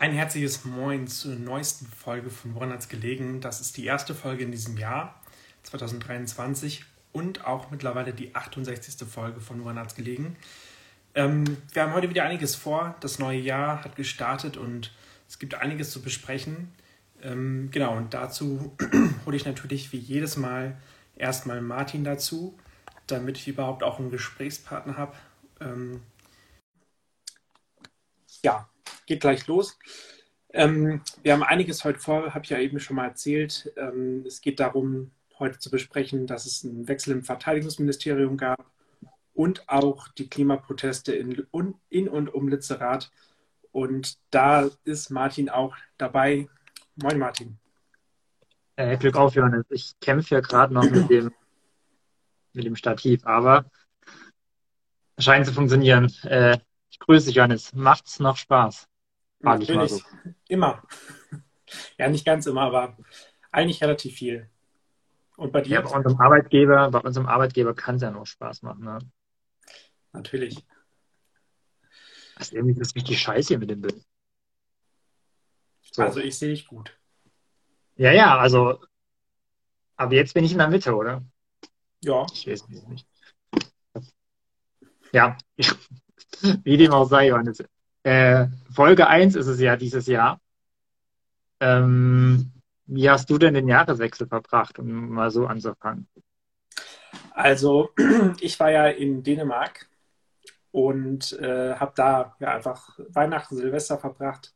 Ein herzliches Moin zur neuesten Folge von Woran hat's gelegen. Das ist die erste Folge in diesem Jahr 2023 und auch mittlerweile die 68. Folge von Woran hat's gelegen. Ähm, wir haben heute wieder einiges vor. Das neue Jahr hat gestartet und es gibt einiges zu besprechen. Ähm, genau, und dazu hole ich natürlich wie jedes Mal erstmal Martin dazu, damit ich überhaupt auch einen Gesprächspartner habe. Ähm, ja, geht gleich los. Ähm, wir haben einiges heute vor, habe ich ja eben schon mal erzählt. Ähm, es geht darum, heute zu besprechen, dass es einen Wechsel im Verteidigungsministerium gab und auch die Klimaproteste in, in und um Lützerath. Und da ist Martin auch dabei. Moin, Martin. Äh, Glück auf, Johannes. Ich kämpfe ja gerade noch mit dem, mit dem Stativ, aber scheint zu funktionieren. Äh, ich grüße dich, Johannes. Macht's noch Spaß? Frage ich mal so. Immer. Ja, nicht ganz immer, aber eigentlich relativ viel. Und bei dir? Ja, bei unserem Arbeitgeber, bei unserem Arbeitgeber kann es ja noch Spaß machen. Ne? Natürlich. Also irgendwie ist das richtig scheiße hier mit dem Bild. So. Also ich sehe dich gut. Ja, ja, also. Aber jetzt bin ich in der Mitte, oder? Ja. Ich weiß es nicht. Ja, wie dem auch sei, Johannes. Äh, Folge 1 ist es ja dieses Jahr. Ähm, wie hast du denn den Jahreswechsel verbracht, um mal so anzufangen? Also, ich war ja in Dänemark und äh, habe da ja einfach Weihnachten, Silvester verbracht.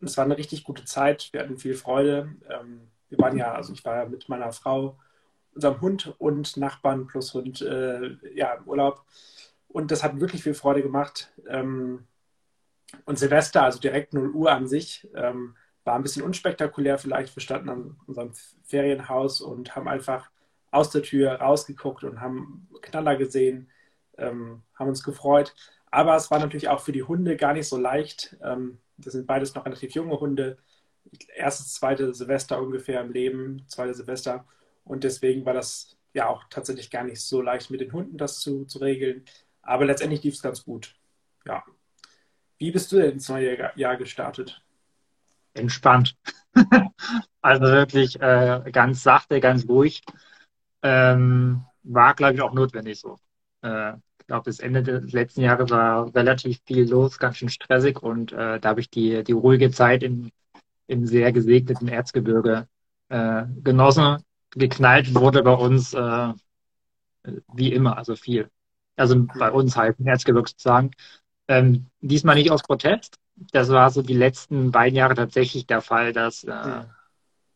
Es war eine richtig gute Zeit. Wir hatten viel Freude. Ähm, wir waren ja, also ich war ja mit meiner Frau, unserem Hund und Nachbarn plus Hund äh, ja, im Urlaub. Und das hat wirklich viel Freude gemacht. Ähm, und Silvester, also direkt 0 Uhr an sich, ähm, war ein bisschen unspektakulär vielleicht. Wir standen an unserem Ferienhaus und haben einfach aus der Tür rausgeguckt und haben Knaller gesehen, ähm, haben uns gefreut. Aber es war natürlich auch für die Hunde gar nicht so leicht. Ähm, das sind beides noch relativ junge Hunde. Erstes, zweite Silvester ungefähr im Leben, zweite Silvester. Und deswegen war das ja auch tatsächlich gar nicht so leicht mit den Hunden das zu, zu regeln. Aber letztendlich lief es ganz gut. Ja. Wie bist du denn ins neue Jahr gestartet? Entspannt. also wirklich äh, ganz sachte, ganz ruhig. Ähm, war, glaube ich, auch notwendig so. Äh, ich glaube, das Ende des letzten Jahres war relativ viel los, ganz schön stressig und äh, da habe ich die, die ruhige Zeit im, im sehr gesegneten Erzgebirge äh, genossen. Geknallt wurde bei uns äh, wie immer, also viel. Also bei uns halt im Erzgebirge sozusagen. Ähm, diesmal nicht aus Protest. Das war so die letzten beiden Jahre tatsächlich der Fall, dass, äh, ja.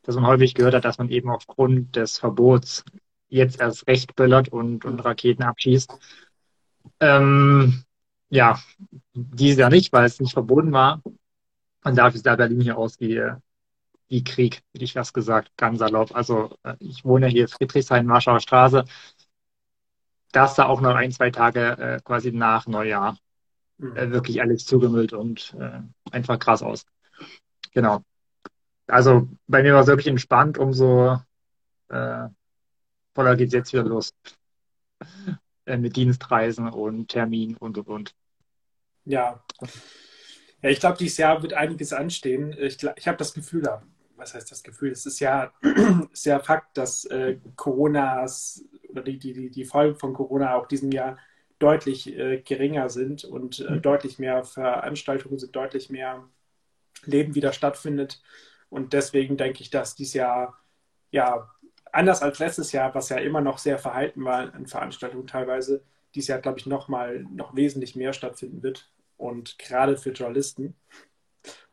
dass man häufig gehört hat, dass man eben aufgrund des Verbots jetzt erst recht böllert und, und Raketen abschießt. Ähm, ja, dieses Jahr nicht, weil es nicht verboten war. Und dafür sah Berlin hier aus wie, wie Krieg, hätte ich was gesagt, ganz salopp. Also äh, ich wohne hier Friedrichshain, Warschauer Straße. Das sah auch noch ein, zwei Tage äh, quasi nach Neujahr. Äh, wirklich alles zugemüllt und äh, einfach krass aus. Genau. Also bei mir war es wirklich entspannt, umso äh, voller geht es jetzt wieder los. Äh, mit Dienstreisen und Termin und und und. Ja. Ja, ich glaube, dieses Jahr wird einiges anstehen. Ich, ich habe das Gefühl, was heißt das Gefühl? Es ist ja, ist ja Fakt, dass äh, Coronas oder die, die, die Folgen von Corona auch diesem Jahr deutlich äh, geringer sind und äh, mhm. deutlich mehr Veranstaltungen sind, deutlich mehr Leben wieder stattfindet. Und deswegen denke ich, dass dieses Jahr ja anders als letztes Jahr, was ja immer noch sehr verhalten war an Veranstaltungen teilweise, dieses Jahr, glaube ich, noch mal noch wesentlich mehr stattfinden wird. Und gerade für Journalisten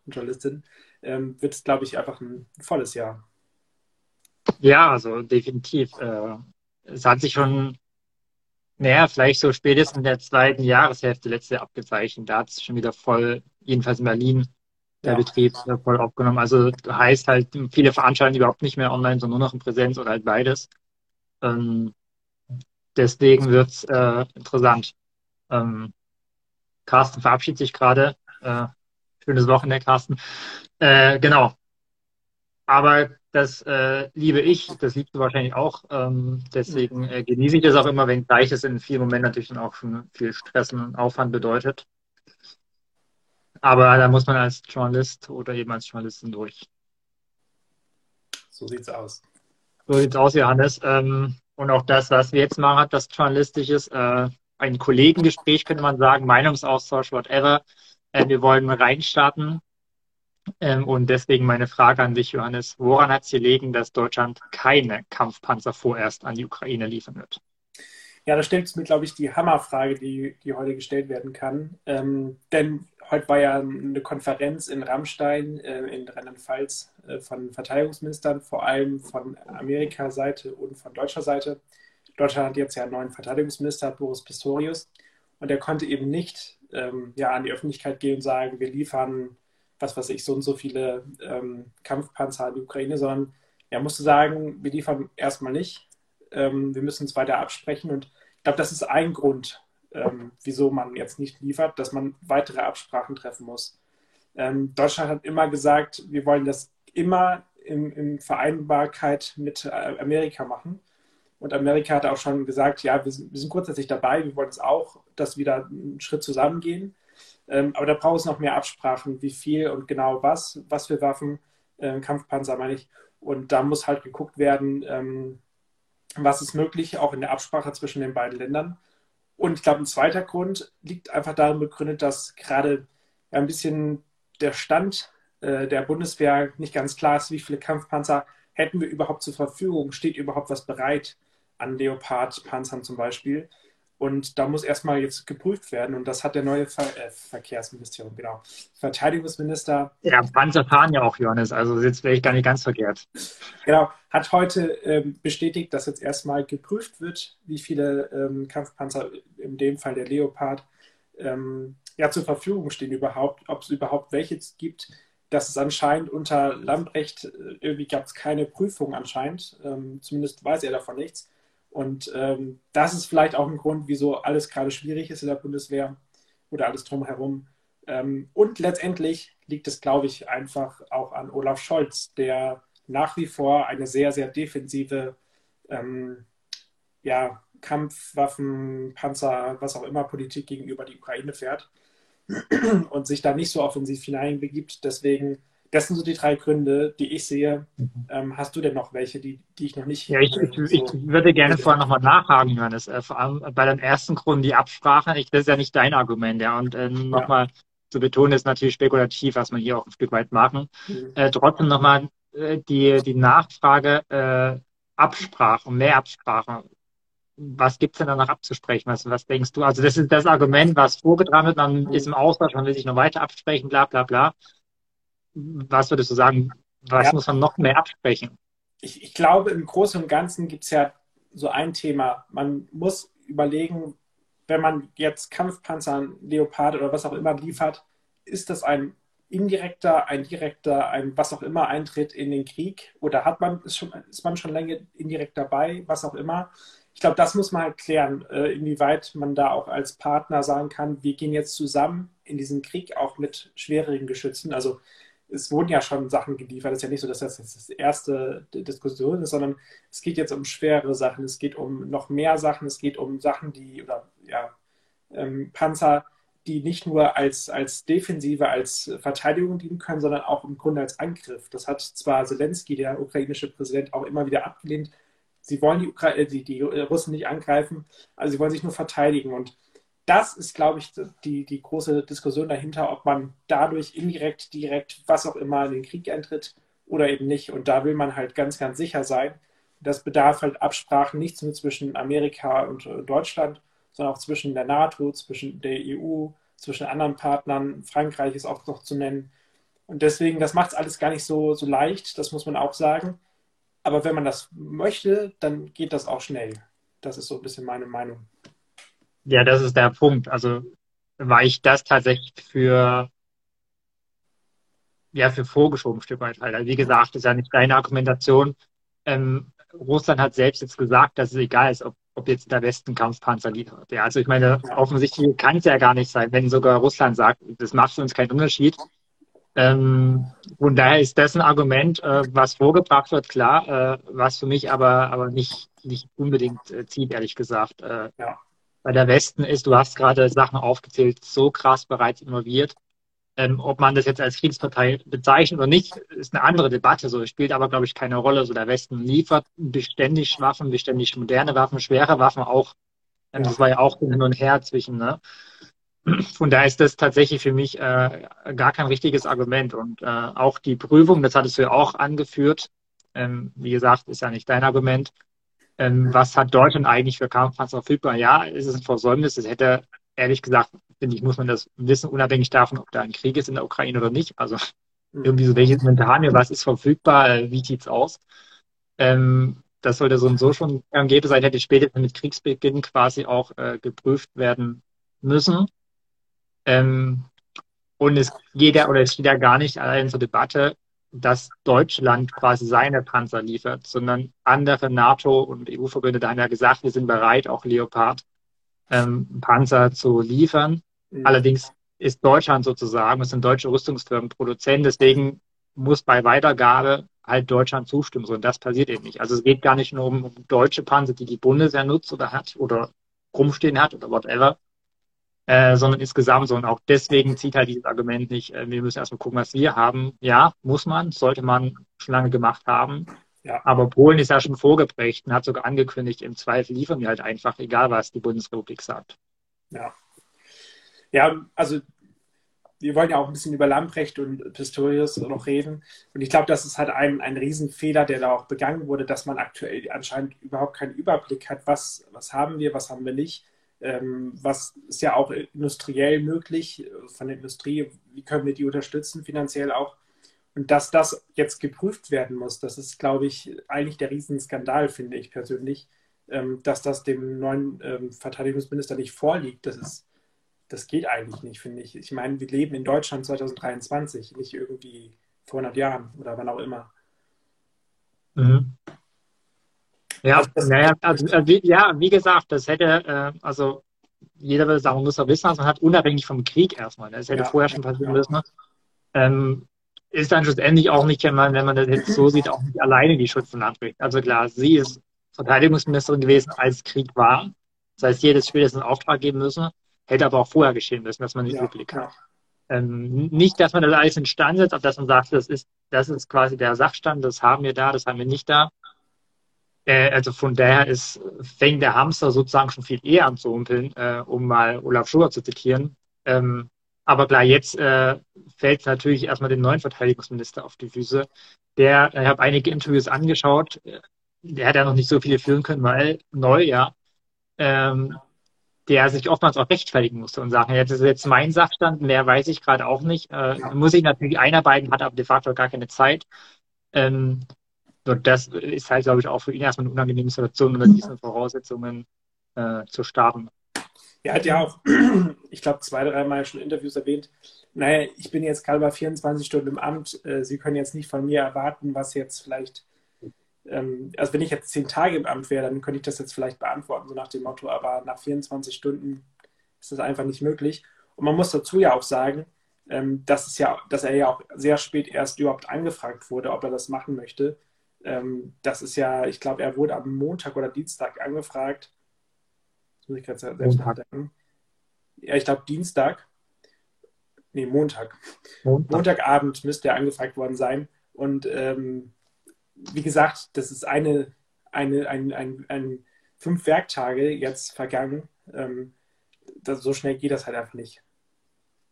und Journalistinnen ähm, wird es, glaube ich, einfach ein volles Jahr. Ja, also definitiv. Äh, es hat sich schon naja, vielleicht so spätestens in der zweiten Jahreshälfte letztes Jahr abgezeichnet. Da hat es schon wieder voll, jedenfalls in Berlin, der ja. Betrieb voll aufgenommen. Also heißt halt viele Veranstaltungen überhaupt nicht mehr online, sondern nur noch in Präsenz oder halt beides. Ähm, deswegen wird's äh, interessant. Ähm, Carsten verabschiedet sich gerade. Äh, schönes Wochenende, Carsten. Äh, genau. Aber das äh, liebe ich, das liebst du wahrscheinlich auch. Ähm, deswegen äh, genieße ich das auch immer, wenn gleich es in vielen Momenten natürlich dann auch schon viel Stress und Aufwand bedeutet. Aber da muss man als Journalist oder eben als Journalistin durch. So sieht's aus. So sieht's aus, Johannes. Ähm, und auch das, was wir jetzt machen, hat das journalistisches, äh, ein Kollegengespräch, könnte man sagen, Meinungsaustausch, whatever. Äh, wir wollen reinstarten. Ähm, und deswegen meine Frage an dich, Johannes. Woran hat es gelegen, dass Deutschland keine Kampfpanzer vorerst an die Ukraine liefern wird? Ja, da stellt es mir, glaube ich, die Hammerfrage, die, die heute gestellt werden kann. Ähm, denn heute war ja eine Konferenz in Rammstein äh, in Rheinland-Pfalz äh, von Verteidigungsministern, vor allem von Amerika-Seite und von deutscher Seite. Deutschland hat jetzt ja einen neuen Verteidigungsminister, Boris Pistorius, und er konnte eben nicht ähm, ja, an die Öffentlichkeit gehen und sagen, wir liefern, was weiß ich, so und so viele ähm, Kampfpanzer an die Ukraine, sondern er musste sagen, wir liefern erstmal nicht, ähm, wir müssen uns weiter absprechen. Und ich glaube, das ist ein Grund, ähm, wieso man jetzt nicht liefert, dass man weitere Absprachen treffen muss. Ähm, Deutschland hat immer gesagt, wir wollen das immer in, in Vereinbarkeit mit äh, Amerika machen. Und Amerika hat auch schon gesagt, ja, wir sind, wir sind grundsätzlich dabei, wir wollen es auch, dass wir da einen Schritt zusammengehen. Ähm, aber da braucht es noch mehr Absprachen, wie viel und genau was, was für Waffen, äh, Kampfpanzer meine ich. Und da muss halt geguckt werden, ähm, was ist möglich, auch in der Absprache zwischen den beiden Ländern. Und ich glaube, ein zweiter Grund liegt einfach darin begründet, dass gerade ein bisschen der Stand äh, der Bundeswehr nicht ganz klar ist, wie viele Kampfpanzer hätten wir überhaupt zur Verfügung, steht überhaupt was bereit an Leopard-Panzern zum Beispiel. Und da muss erstmal jetzt geprüft werden. Und das hat der neue Ver äh, Verkehrsministerium, genau. Verteidigungsminister. Ja, Panzer fahren ja auch, Johannes. Also jetzt wäre ich gar nicht ganz verkehrt. Genau. Hat heute ähm, bestätigt, dass jetzt erstmal geprüft wird, wie viele ähm, Kampfpanzer, in dem Fall der Leopard, ähm, ja, zur Verfügung stehen überhaupt, ob es überhaupt welche gibt. Das ist anscheinend unter Lambrecht, äh, irgendwie gab es keine Prüfung anscheinend. Ähm, zumindest weiß er davon nichts. Und ähm, das ist vielleicht auch ein Grund, wieso alles gerade schwierig ist in der Bundeswehr oder alles drumherum. Ähm, und letztendlich liegt es, glaube ich, einfach auch an Olaf Scholz, der nach wie vor eine sehr, sehr defensive ähm, ja, Kampfwaffen, Panzer, was auch immer Politik gegenüber die Ukraine fährt und sich da nicht so offensiv hineinbegibt. Deswegen das sind so die drei Gründe, die ich sehe. Mhm. Ähm, hast du denn noch welche, die, die ich noch nicht? Ja, ich, ich, so ich würde gerne vorher nochmal nachhaken, Johannes. Äh, vor allem bei dem ersten Grund, die Absprache. Ich, das ist ja nicht dein Argument, ja. Und äh, nochmal ja. zu betonen, ist natürlich spekulativ, was man hier auch ein Stück weit machen. Mhm. Äh, trotzdem nochmal äh, die, die Nachfrage äh, Absprache, mehr Absprache. Was gibt es denn danach abzusprechen? Was, was denkst du? Also das ist das Argument, was vorgetragen wird, man ist im Austausch, man will sich noch weiter absprechen, bla bla bla was würdest du sagen, was ja. muss man noch mehr absprechen? Ich, ich glaube, im Großen und Ganzen gibt es ja so ein Thema. Man muss überlegen, wenn man jetzt Kampfpanzer, Leopard oder was auch immer liefert, ist das ein indirekter, ein direkter, ein was auch immer Eintritt in den Krieg oder hat man ist, schon, ist man schon länger indirekt dabei, was auch immer. Ich glaube, das muss man halt klären, äh, inwieweit man da auch als Partner sagen kann, wir gehen jetzt zusammen in diesen Krieg auch mit schwereren Geschützen. Also es wurden ja schon Sachen geliefert. Es ist ja nicht so, dass das jetzt das erste Diskussion ist, sondern es geht jetzt um schwere Sachen, es geht um noch mehr Sachen, es geht um Sachen, die, oder ja, ähm, Panzer, die nicht nur als, als Defensive, als Verteidigung dienen können, sondern auch im Grunde als Angriff. Das hat zwar Zelensky, der ukrainische Präsident, auch immer wieder abgelehnt. Sie wollen die, Ukra die, die Russen nicht angreifen, also sie wollen sich nur verteidigen. Und das ist, glaube ich, die, die große Diskussion dahinter, ob man dadurch indirekt, direkt, was auch immer in den Krieg eintritt oder eben nicht. Und da will man halt ganz, ganz sicher sein. Das bedarf halt Absprachen nicht nur zwischen Amerika und äh, Deutschland, sondern auch zwischen der NATO, zwischen der EU, zwischen anderen Partnern. Frankreich ist auch noch zu nennen. Und deswegen, das macht es alles gar nicht so, so leicht, das muss man auch sagen. Aber wenn man das möchte, dann geht das auch schnell. Das ist so ein bisschen meine Meinung. Ja, das ist der Punkt. Also war ich das tatsächlich für ja für vorgeschoben ein Stück weit halt. Also wie gesagt, ist ja nicht deine Argumentation. Ähm, Russland hat selbst jetzt gesagt, dass es egal ist, ob, ob jetzt der Westen Kampfpanzer liefert. Ja, also ich meine, offensichtlich kann es ja gar nicht sein, wenn sogar Russland sagt, das macht für uns keinen Unterschied. Ähm, und daher ist das ein Argument, äh, was vorgebracht wird, klar, äh, was für mich aber, aber nicht, nicht unbedingt äh, zieht, ehrlich gesagt. Äh, ja. Weil der Westen ist, du hast gerade Sachen aufgezählt, so krass bereits involviert. Ähm, ob man das jetzt als Kriegspartei bezeichnet oder nicht, ist eine andere Debatte. So spielt aber, glaube ich, keine Rolle. So der Westen liefert beständig Waffen, beständig moderne Waffen, schwere Waffen auch. Ähm, das war ja auch hin und her zwischen. Ne? Von daher ist das tatsächlich für mich äh, gar kein richtiges Argument. Und äh, auch die Prüfung, das hattest du ja auch angeführt. Ähm, wie gesagt, ist ja nicht dein Argument. Ähm, was hat Deutschland eigentlich für Kampfpanzer verfügbar? Ja, es ist ein Versäumnis. Es hätte, ehrlich gesagt, finde ich, muss man das wissen, unabhängig davon, ob da ein Krieg ist in der Ukraine oder nicht. Also mhm. irgendwie so, welches Inventar haben wir, was ist verfügbar, äh, wie sieht's aus? Ähm, das sollte so und so schon gegeben sein, hätte später mit Kriegsbeginn quasi auch äh, geprüft werden müssen. Ähm, und es geht ja, oder es steht ja gar nicht allein zur Debatte, dass Deutschland quasi seine Panzer liefert, sondern andere NATO- und EU-Verbünde haben ja gesagt, wir sind bereit, auch Leopard ähm, Panzer zu liefern. Mhm. Allerdings ist Deutschland sozusagen, es sind deutsche Rüstungsfirmen Produzent, deswegen muss bei Weitergabe halt Deutschland zustimmen. So, und das passiert eben nicht. Also es geht gar nicht nur um, um deutsche Panzer, die die Bundeswehr nutzt oder hat oder rumstehen hat oder whatever, äh, sondern insgesamt so. Und auch deswegen zieht halt dieses Argument nicht, äh, wir müssen erstmal gucken, was wir haben. Ja, muss man, sollte man schon lange gemacht haben. Ja. Aber Polen ist ja schon vorgeprägt und hat sogar angekündigt, im Zweifel liefern wir halt einfach, egal was die Bundesrepublik sagt. Ja. Ja, also wir wollen ja auch ein bisschen über Lamprecht und Pistorius noch reden. Und ich glaube, das ist halt ein, ein Riesenfehler, der da auch begangen wurde, dass man aktuell anscheinend überhaupt keinen Überblick hat, was, was haben wir, was haben wir nicht. Ähm, was ist ja auch industriell möglich von der Industrie, wie können wir die unterstützen, finanziell auch. Und dass das jetzt geprüft werden muss, das ist, glaube ich, eigentlich der Riesenskandal, finde ich persönlich, ähm, dass das dem neuen ähm, Verteidigungsminister nicht vorliegt. Das ist, das geht eigentlich nicht, finde ich. Ich meine, wir leben in Deutschland 2023, nicht irgendwie vor 100 Jahren oder wann auch immer. Mhm. Ja, also, naja, also, äh, wie, ja, wie gesagt, das hätte, äh, also jeder würde sagen, man muss ja wissen, was man hat, unabhängig vom Krieg erstmal. Das hätte ja, vorher schon passieren ja. müssen. Ähm, ist dann schlussendlich auch nicht, wenn man, wenn man das jetzt so sieht, auch nicht alleine die Schuld von. Also klar, sie ist Verteidigungsministerin gewesen, als Krieg war. Das heißt, jedes spätestens einen Auftrag geben müssen. Hätte aber auch vorher geschehen müssen, dass man nicht ja, Überblick hat. Ähm, nicht, dass man das alles in Stand setzt, aber dass man sagt, das ist, das ist quasi der Sachstand, das haben wir da, das haben wir nicht da. Äh, also von daher ist, fängt der Hamster sozusagen schon viel eher an zu humpeln, äh, um mal Olaf Schubert zu zitieren. Ähm, aber klar, jetzt äh, fällt natürlich erstmal dem neuen Verteidigungsminister auf die Füße. Der, ich habe einige Interviews angeschaut, der hat ja noch nicht so viele führen können, weil neu, ja. Ähm, der sich oftmals auch rechtfertigen musste und sagen, jetzt ist jetzt mein Sachstand, mehr weiß ich gerade auch nicht. Äh, muss ich natürlich einarbeiten, hat aber de facto gar keine Zeit. Ähm, und das ist halt, glaube ich, auch für ihn erstmal eine unangenehme Situation, unter diesen Voraussetzungen äh, zu starten. Er hat ja auch, ich glaube, zwei, dreimal schon Interviews erwähnt, naja, ich bin jetzt gerade bei 24 Stunden im Amt, äh, Sie können jetzt nicht von mir erwarten, was jetzt vielleicht, ähm, also wenn ich jetzt zehn Tage im Amt wäre, dann könnte ich das jetzt vielleicht beantworten, so nach dem Motto, aber nach 24 Stunden ist das einfach nicht möglich. Und man muss dazu ja auch sagen, ähm, dass, es ja, dass er ja auch sehr spät erst überhaupt angefragt wurde, ob er das machen möchte. Ähm, das ist ja, ich glaube, er wurde am Montag oder Dienstag angefragt. Das muss ich gerade selbst nachdenken. Ja, ich glaube Dienstag. Nee, Montag. Montag. Montagabend müsste er angefragt worden sein. Und ähm, wie gesagt, das ist eine, eine, ein, ein, ein fünf Werktage jetzt vergangen. Ähm, das, so schnell geht das halt einfach nicht.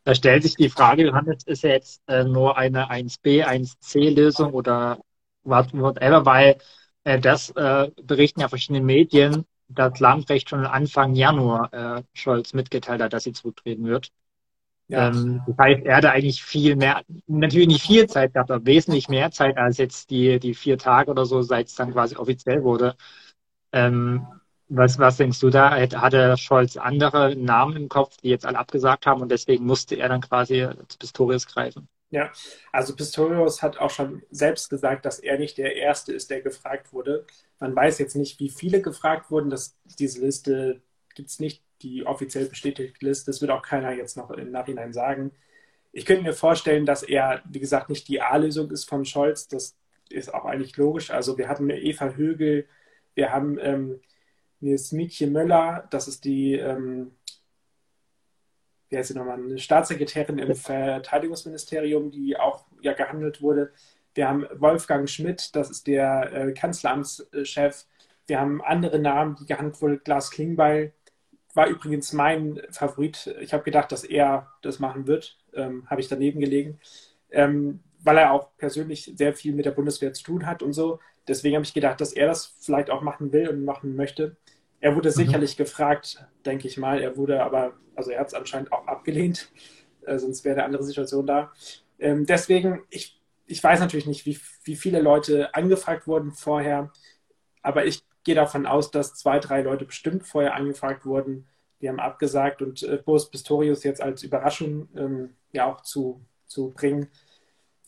Da stellt sich die Frage, Johannes, ist ja jetzt äh, nur eine 1b, 1c-Lösung oder whatever, weil äh, das äh, berichten ja verschiedene Medien, dass Lambrecht schon Anfang Januar äh, Scholz mitgeteilt hat, dass sie zurücktreten wird. Ja. Ähm, das heißt, er hatte eigentlich viel mehr, natürlich nicht viel Zeit gehabt, aber wesentlich mehr Zeit als jetzt die, die vier Tage oder so, seit es dann quasi offiziell wurde. Ähm, was, was denkst du da? Hatte Scholz andere Namen im Kopf, die jetzt alle abgesagt haben und deswegen musste er dann quasi zu Pistorius greifen? Ja, also Pistorius hat auch schon selbst gesagt, dass er nicht der Erste ist, der gefragt wurde. Man weiß jetzt nicht, wie viele gefragt wurden. Das, diese Liste gibt es nicht, die offiziell bestätigte Liste. Das wird auch keiner jetzt noch im Nachhinein sagen. Ich könnte mir vorstellen, dass er, wie gesagt, nicht die A-Lösung ist von Scholz. Das ist auch eigentlich logisch. Also wir hatten Eva Högel, wir haben ähm, eine Smietje Möller, das ist die, ähm, wie heißt sie nochmal, eine Staatssekretärin im Verteidigungsministerium, die auch ja gehandelt wurde. Wir haben Wolfgang Schmidt, das ist der äh, Kanzleramtschef. Wir haben andere Namen, die gehandelt wurden. Glas Klingbeil war übrigens mein Favorit. Ich habe gedacht, dass er das machen wird. Ähm, habe ich daneben gelegen. Ähm, weil er auch persönlich sehr viel mit der Bundeswehr zu tun hat und so. Deswegen habe ich gedacht, dass er das vielleicht auch machen will und machen möchte. Er wurde mhm. sicherlich gefragt, denke ich mal. Er wurde aber, also er hat es anscheinend auch abgelehnt, äh, sonst wäre eine andere Situation da. Ähm, deswegen, ich, ich weiß natürlich nicht, wie, wie viele Leute angefragt wurden vorher, aber ich gehe davon aus, dass zwei, drei Leute bestimmt vorher angefragt wurden. Die haben abgesagt und äh, Boris Pistorius jetzt als Überraschung ähm, ja auch zu, zu bringen,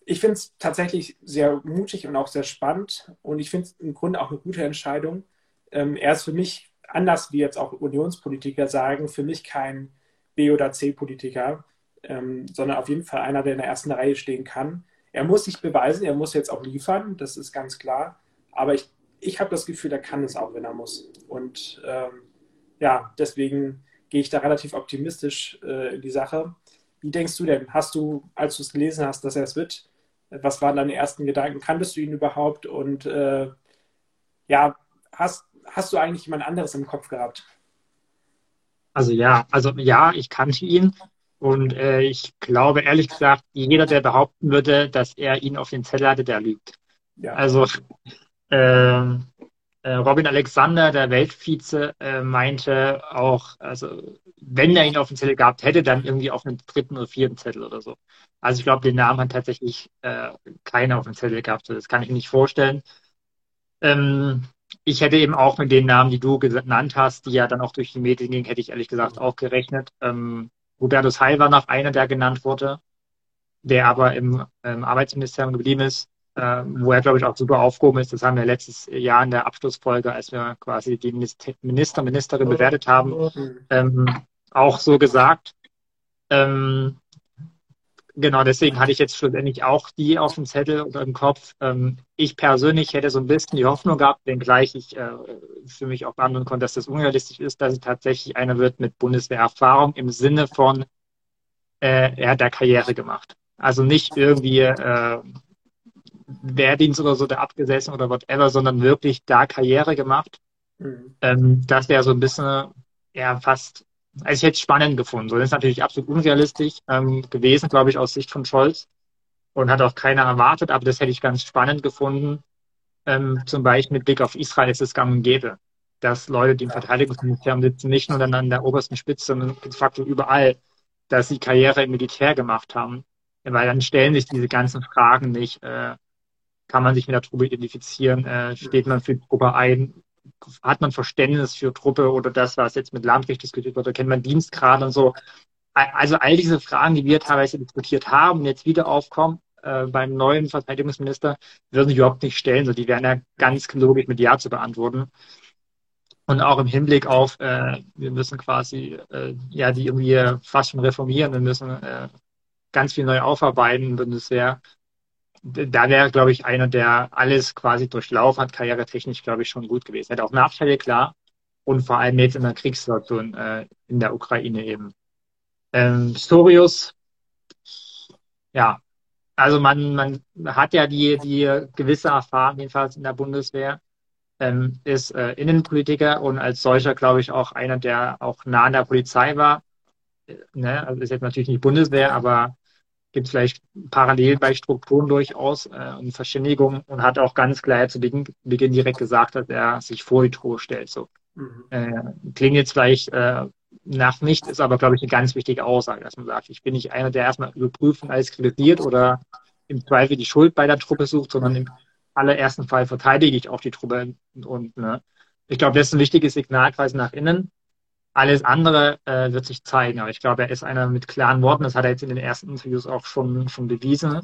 ich finde es tatsächlich sehr mutig und auch sehr spannend und ich finde es im Grunde auch eine gute Entscheidung. Ähm, er ist für mich, anders wie jetzt auch Unionspolitiker sagen, für mich kein B- oder C-Politiker, ähm, sondern auf jeden Fall einer, der in der ersten Reihe stehen kann. Er muss sich beweisen, er muss jetzt auch liefern, das ist ganz klar. Aber ich, ich habe das Gefühl, er kann es auch, wenn er muss. Und ähm, ja, deswegen gehe ich da relativ optimistisch äh, in die Sache. Wie denkst du denn? Hast du, als du es gelesen hast, dass er es wird, was waren deine ersten Gedanken? Kanntest du ihn überhaupt? Und äh, ja, hast, hast du eigentlich jemand anderes im Kopf gehabt? Also ja, also ja, ich kannte ihn. Und äh, ich glaube, ehrlich gesagt, jeder, der behaupten würde, dass er ihn auf den Zettel hatte, der lügt. Ja. Also äh, äh, Robin Alexander, der Weltvize, äh, meinte auch, also wenn er ihn auf dem Zettel gehabt hätte, dann irgendwie auf einem dritten oder vierten Zettel oder so. Also ich glaube, den Namen hat tatsächlich äh, keiner auf dem Zettel gehabt. Das kann ich mir nicht vorstellen. Ähm, ich hätte eben auch mit den Namen, die du genannt hast, die ja dann auch durch die Medien gingen, hätte ich ehrlich gesagt auch gerechnet. Ähm, Hubertus Heil war noch einer, der genannt wurde, der aber im, im Arbeitsministerium geblieben ist äh, wo er, glaube ich, auch super aufgehoben ist. Das haben wir letztes Jahr in der Abschlussfolge, als wir quasi die Minister, Ministerin bewertet haben, ähm, auch so gesagt. Ähm, genau, deswegen hatte ich jetzt schlussendlich auch die auf dem Zettel oder im Kopf. Ähm, ich persönlich hätte so ein bisschen die Hoffnung gehabt, wenngleich ich äh, für mich auch behandeln konnte, dass das unrealistisch ist, dass es tatsächlich einer wird mit Bundeswehrerfahrung im Sinne von, äh, er hat da Karriere gemacht. Also nicht irgendwie äh, Wehrdienst oder so da abgesessen oder whatever, sondern wirklich da Karriere gemacht. Mhm. Ähm, das wäre so ein bisschen, ja, fast, also ich hätte es spannend gefunden. So das ist natürlich absolut unrealistisch ähm, gewesen, glaube ich, aus Sicht von Scholz. Und hat auch keiner erwartet, aber das hätte ich ganz spannend gefunden. Ähm, zum Beispiel mit Blick auf Israel ist es gang und gäbe, dass Leute, die im Verteidigungsministerium sitzen, nicht nur dann an der obersten Spitze, sondern de facto überall, dass sie Karriere im Militär gemacht haben. Weil dann stellen sich diese ganzen Fragen nicht, äh, kann man sich mit der Truppe identifizieren, äh, steht man für die Truppe ein, hat man Verständnis für Truppe oder das, was jetzt mit Landrecht diskutiert wird, oder kennt man Dienstgrade und so. Also all diese Fragen, die wir teilweise diskutiert haben und jetzt wieder aufkommen äh, beim neuen Verteidigungsminister, würden sich überhaupt nicht stellen. So, die wären ja ganz logisch mit Ja zu beantworten. Und auch im Hinblick auf, äh, wir müssen quasi äh, ja die irgendwie fast schon reformieren, wir müssen äh, ganz viel neu aufarbeiten, Bundeswehr da wäre, glaube ich, einer, der alles quasi durchlaufen hat, karrieretechnisch, glaube ich, schon gut gewesen. Hätte auch Nachteile, klar. Und vor allem jetzt in der Kriegssituation äh, in der Ukraine eben. Ähm, Pistorius, ja, also man, man hat ja die, die gewisse Erfahrung, jedenfalls in der Bundeswehr, ähm, ist äh, Innenpolitiker und als solcher, glaube ich, auch einer, der auch nah an der Polizei war. Äh, ne? Also ist jetzt natürlich nicht Bundeswehr, aber gibt es vielleicht parallel bei Strukturen durchaus äh, und Verständigung und hat auch ganz klar zu Beginn, direkt gesagt, dass er sich vor die Truhe stellt. So. Mhm. Äh, klingt jetzt vielleicht äh, nach nicht, ist aber, glaube ich, eine ganz wichtige Aussage, dass man sagt, ich bin nicht einer, der erstmal überprüfen, alles kritisiert oder im Zweifel die Schuld bei der Truppe sucht, sondern im allerersten Fall verteidige ich auch die Truppe und, und ne. ich glaube, das ist ein wichtiges Signal quasi nach innen. Alles andere äh, wird sich zeigen. Aber ich glaube, er ist einer mit klaren Worten. Das hat er jetzt in den ersten Interviews auch schon, schon bewiesen.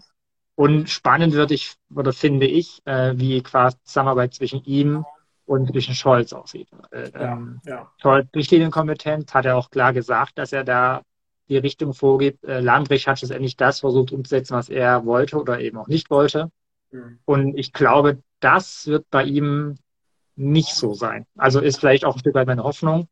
Und spannend wird ich, oder finde ich, äh, wie quasi Zusammenarbeit zwischen ihm und zwischen Scholz aussieht. Äh, ja, ähm, ja. Scholz richtlinienkompetent, hat er auch klar gesagt, dass er da die Richtung vorgibt. Äh, Landrich hat schlussendlich das versucht umzusetzen, was er wollte oder eben auch nicht wollte. Mhm. Und ich glaube, das wird bei ihm nicht so sein. Also ist vielleicht auch ein Stück weit meine Hoffnung,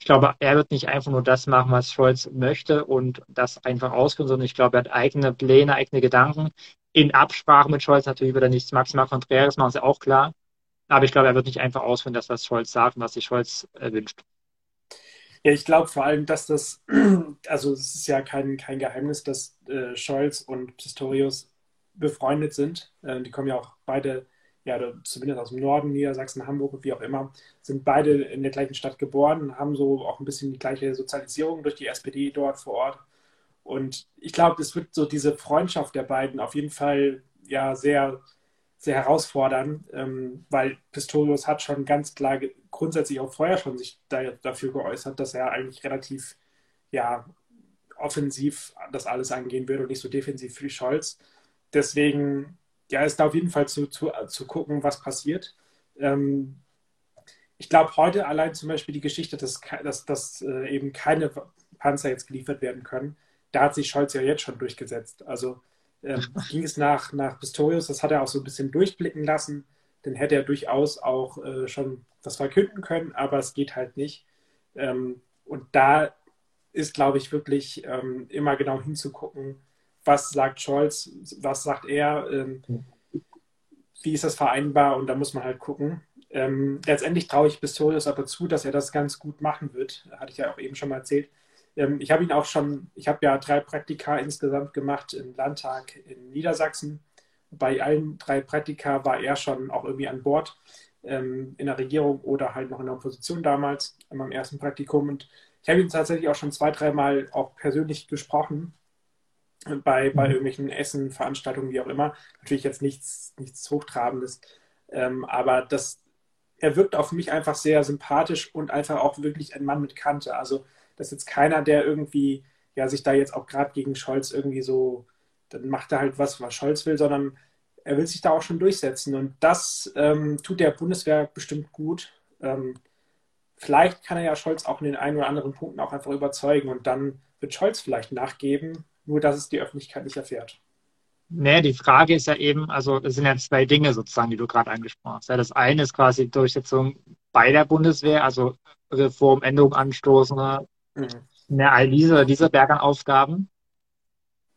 Ich glaube, er wird nicht einfach nur das machen, was Scholz möchte und das einfach ausführen, sondern ich glaube, er hat eigene Pläne, eigene Gedanken. In Absprache mit Scholz natürlich wird er nichts maximal Konträres machen, ja auch klar. Aber ich glaube, er wird nicht einfach ausführen, das, was Scholz sagt und was sich Scholz äh, wünscht. Ja, ich glaube vor allem, dass das, also es ist ja kein, kein Geheimnis, dass äh, Scholz und Pistorius befreundet sind. Äh, die kommen ja auch beide ja, zumindest aus dem Norden, Niedersachsen, Hamburg, wie auch immer, sind beide in der gleichen Stadt geboren, haben so auch ein bisschen die gleiche Sozialisierung durch die SPD dort vor Ort. Und ich glaube, es wird so diese Freundschaft der beiden auf jeden Fall ja sehr, sehr herausfordern, ähm, weil Pistorius hat schon ganz klar grundsätzlich auch vorher schon sich da, dafür geäußert, dass er eigentlich relativ ja, offensiv das alles angehen würde und nicht so defensiv wie Scholz. Deswegen ja, ist da auf jeden Fall zu, zu, zu gucken, was passiert. Ähm, ich glaube, heute allein zum Beispiel die Geschichte, dass, dass, dass äh, eben keine Panzer jetzt geliefert werden können, da hat sich Scholz ja jetzt schon durchgesetzt. Also ähm, ging es nach, nach Pistorius, das hat er auch so ein bisschen durchblicken lassen, dann hätte er durchaus auch äh, schon was verkünden können, aber es geht halt nicht. Ähm, und da ist, glaube ich, wirklich ähm, immer genau hinzugucken, was sagt Scholz, was sagt er, ähm, wie ist das vereinbar und da muss man halt gucken. Ähm, letztendlich traue ich Pistorius aber zu, dass er das ganz gut machen wird. Hatte ich ja auch eben schon mal erzählt. Ähm, ich habe ihn auch schon, ich habe ja drei Praktika insgesamt gemacht im Landtag in Niedersachsen. Bei allen drei Praktika war er schon auch irgendwie an Bord ähm, in der Regierung oder halt noch in der Opposition damals, in meinem ersten Praktikum. Und ich habe ihn tatsächlich auch schon zwei, dreimal auch persönlich gesprochen bei, bei mhm. irgendwelchen Essen, Veranstaltungen, wie auch immer. Natürlich jetzt nichts, nichts Hochtrabendes, ähm, aber das, er wirkt auf mich einfach sehr sympathisch und einfach auch wirklich ein Mann mit Kante. Also das ist jetzt keiner, der irgendwie ja sich da jetzt auch gerade gegen Scholz irgendwie so, dann macht er halt was, was Scholz will, sondern er will sich da auch schon durchsetzen und das ähm, tut der Bundeswehr bestimmt gut. Ähm, vielleicht kann er ja Scholz auch in den einen oder anderen Punkten auch einfach überzeugen und dann wird Scholz vielleicht nachgeben nur dass es die Öffentlichkeit nicht erfährt. Nee, die Frage ist ja eben, also es sind ja zwei Dinge sozusagen, die du gerade angesprochen hast. Ja, das eine ist quasi Durchsetzung bei der Bundeswehr, also Reform, Änderung anstoßen, mhm. ja, all diese, diese Berg an Aufgaben.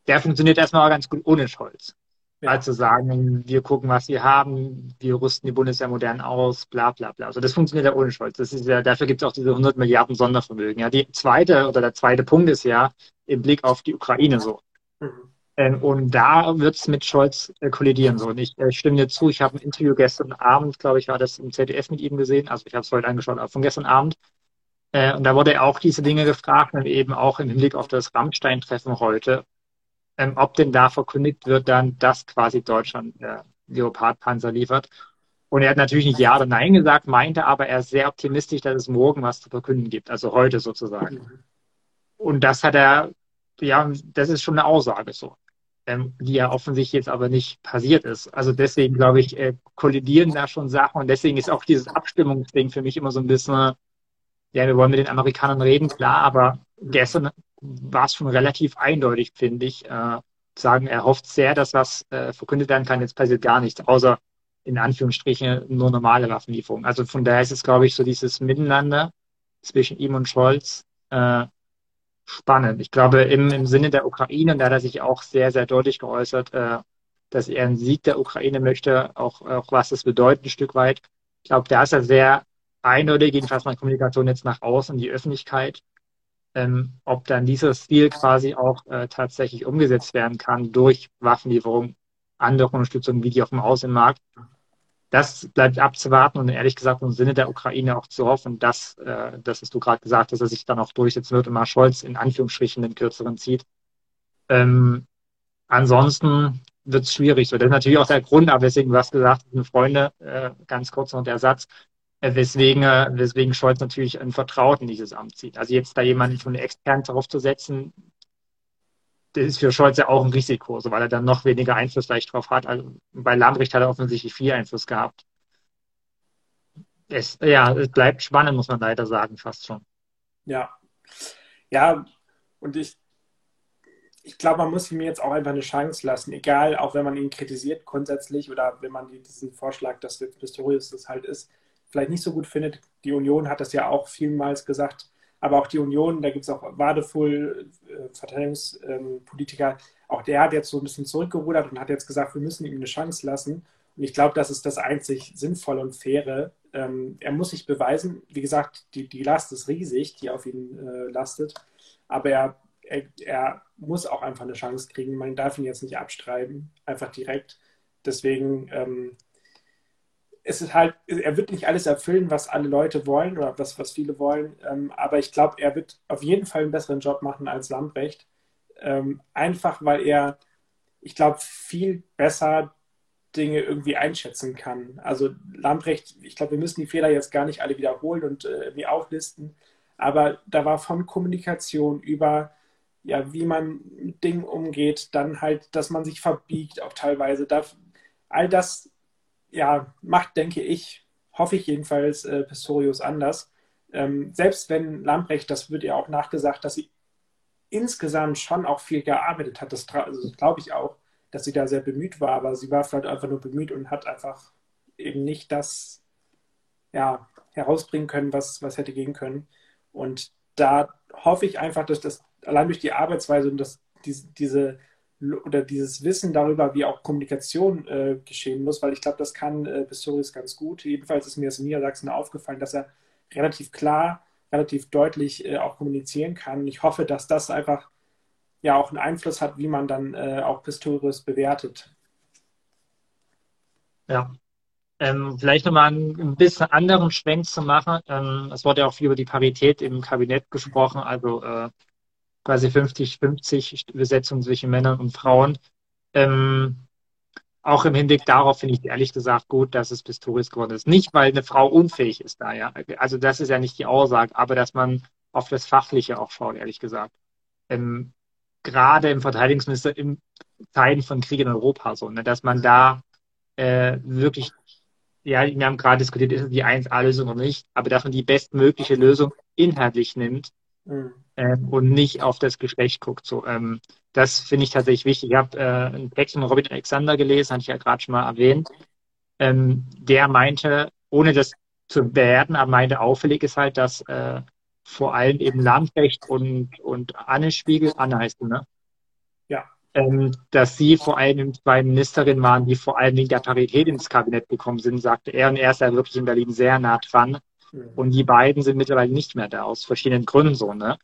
Der funktioniert erstmal ganz gut ohne Scholz. Ja. Also sagen, wir gucken, was wir haben, wir rüsten die Bundeswehr modern aus, bla bla bla. Also das funktioniert ja ohne Scholz. Das ist ja, dafür gibt es auch diese 100 Milliarden Sondervermögen. Ja, die zweite oder der zweite Punkt ist ja im Blick auf die Ukraine so. Mhm. Ähm, und da wird es mit Scholz äh, kollidieren. So. Und ich äh, stimme dir zu, ich habe ein Interview gestern Abend, glaube ich, war das im ZDF mit ihm gesehen. Also ich habe es heute angeschaut, aber von gestern Abend. Äh, und da wurde er auch diese Dinge gefragt, und eben auch im Hinblick auf das Rammstein-Treffen heute, ähm, ob denn da verkündigt wird dann, dass quasi Deutschland äh, Leopardpanzer liefert. Und er hat natürlich nicht Ja oder Nein gesagt, meinte aber, er ist sehr optimistisch, dass es morgen was zu verkünden gibt, also heute sozusagen. Und das hat er, ja, das ist schon eine Aussage so, ähm, die ja offensichtlich jetzt aber nicht passiert ist. Also deswegen glaube ich, äh, kollidieren da schon Sachen und deswegen ist auch dieses Abstimmungsding für mich immer so ein bisschen, ja, wir wollen mit den Amerikanern reden, klar, aber gestern war es schon relativ eindeutig, finde ich, äh, sagen, er hofft sehr, dass was äh, verkündet werden kann. Jetzt passiert gar nichts, außer in Anführungsstrichen nur normale Waffenlieferungen. Also von daher ist es, glaube ich, so dieses Miteinander zwischen ihm und Scholz äh, spannend. Ich glaube, im, im Sinne der Ukraine, und da hat er sich auch sehr, sehr deutlich geäußert, äh, dass er einen Sieg der Ukraine möchte, auch, auch was das bedeutet, ein Stück weit. Ich glaube, da ist er sehr eindeutig, jedenfalls meine Kommunikation jetzt nach außen, die Öffentlichkeit ähm, ob dann dieses Ziel quasi auch äh, tatsächlich umgesetzt werden kann durch Waffenlieferung, andere Unterstützung wie die auf dem Außenmarkt. Das bleibt abzuwarten und ehrlich gesagt im Sinne der Ukraine auch zu hoffen, dass, äh, das hast du gerade gesagt, dass er sich dann auch durchsetzen wird und mal Scholz in Anführungsstrichen den kürzeren zieht. Ähm, ansonsten wird es schwierig. So, das ist natürlich auch der Grund, aber deswegen, du hast gesagt, Freunde, äh, ganz kurz noch der Satz, weswegen, äh, weswegen Scholz natürlich ein Vertrauten dieses Amt zieht. Also jetzt da jemanden von extern darauf zu setzen, das ist für Scholz ja auch ein Risiko, so weil er dann noch weniger Einfluss vielleicht drauf hat. Also bei Lambrecht hat er offensichtlich viel Einfluss gehabt. Es, ja, es bleibt spannend, muss man leider sagen, fast schon. Ja. Ja, und ich, ich glaube, man muss ihm jetzt auch einfach eine Chance lassen, egal, auch wenn man ihn kritisiert grundsätzlich oder wenn man diesen Vorschlag, dass Pistorius das halt ist, vielleicht nicht so gut findet. Die Union hat das ja auch vielmals gesagt. aber auch die Union, da gibt es auch Wadefull, äh, Verteidigungspolitiker, auch der hat jetzt so ein bisschen zurückgerudert und hat jetzt gesagt, wir müssen ihm eine Chance lassen. Und ich glaube, das ist das einzig Sinnvolle und Faire. Ähm, er muss sich beweisen. Wie gesagt, die, die Last ist riesig, die auf ihn äh, lastet. Aber er, er, er, muss auch einfach eine Chance kriegen. Man darf ihn jetzt nicht abstreiben, einfach direkt. Deswegen ähm, es ist halt, er wird nicht alles erfüllen, was alle Leute wollen oder was, was viele wollen. Ähm, aber ich glaube, er wird auf jeden Fall einen besseren Job machen als Lambrecht. Ähm, einfach weil er, ich glaube, viel besser Dinge irgendwie einschätzen kann. Also Lambrecht, ich glaube, wir müssen die Fehler jetzt gar nicht alle wiederholen und äh, irgendwie auflisten, aber da war von Kommunikation über ja, wie man mit Dingen umgeht, dann halt, dass man sich verbiegt auch teilweise. Da, all das ja, macht, denke ich, hoffe ich jedenfalls, äh, Pistorius anders. Ähm, selbst wenn Lamprecht, das wird ja auch nachgesagt, dass sie insgesamt schon auch viel gearbeitet hat, das also, glaube ich auch, dass sie da sehr bemüht war, aber sie war vielleicht einfach nur bemüht und hat einfach eben nicht das ja, herausbringen können, was, was hätte gehen können. Und da hoffe ich einfach, dass das allein durch die Arbeitsweise und dass diese, diese oder dieses Wissen darüber, wie auch Kommunikation äh, geschehen muss, weil ich glaube, das kann äh, Pistorius ganz gut. Jedenfalls ist mir das in Niedersachsen aufgefallen, dass er relativ klar, relativ deutlich äh, auch kommunizieren kann. Ich hoffe, dass das einfach ja auch einen Einfluss hat, wie man dann äh, auch Pistorius bewertet. Ja. Ähm, vielleicht nochmal ein bisschen anderen Schwenk zu machen. Ähm, es wurde ja auch viel über die Parität im Kabinett gesprochen, also äh, quasi 50-50 Besetzung zwischen Männern und Frauen. Ähm, auch im Hinblick darauf finde ich ehrlich gesagt gut, dass es Pistorius geworden ist. Nicht, weil eine Frau unfähig ist da, ja. Also das ist ja nicht die Aussage, aber dass man auf das Fachliche auch schaut, ehrlich gesagt. Ähm, gerade im Verteidigungsminister im Zeiten von Krieg in Europa so, ne, dass man da äh, wirklich, ja, wir haben gerade diskutiert, ist es die 1A-Lösung oder nicht, aber dass man die bestmögliche Lösung inhaltlich nimmt mhm. ähm, und nicht auf das Geschlecht guckt. So, ähm, das finde ich tatsächlich wichtig. Ich habe äh, einen Text von Robin Alexander gelesen, hatte ich ja gerade schon mal erwähnt. Ähm, der meinte, ohne das zu werden, aber meinte auffällig ist halt, dass äh, vor allem eben Lamprecht und, und Anne Spiegel, Anne heißt du, ne? Ja. Ähm, dass sie vor allem zwei Ministerinnen waren, die vor allem wegen der Parität ins Kabinett gekommen sind, sagte er. Und er ist ja wirklich in Berlin sehr nah dran. Mhm. Und die beiden sind mittlerweile nicht mehr da, aus verschiedenen Gründen so, ne?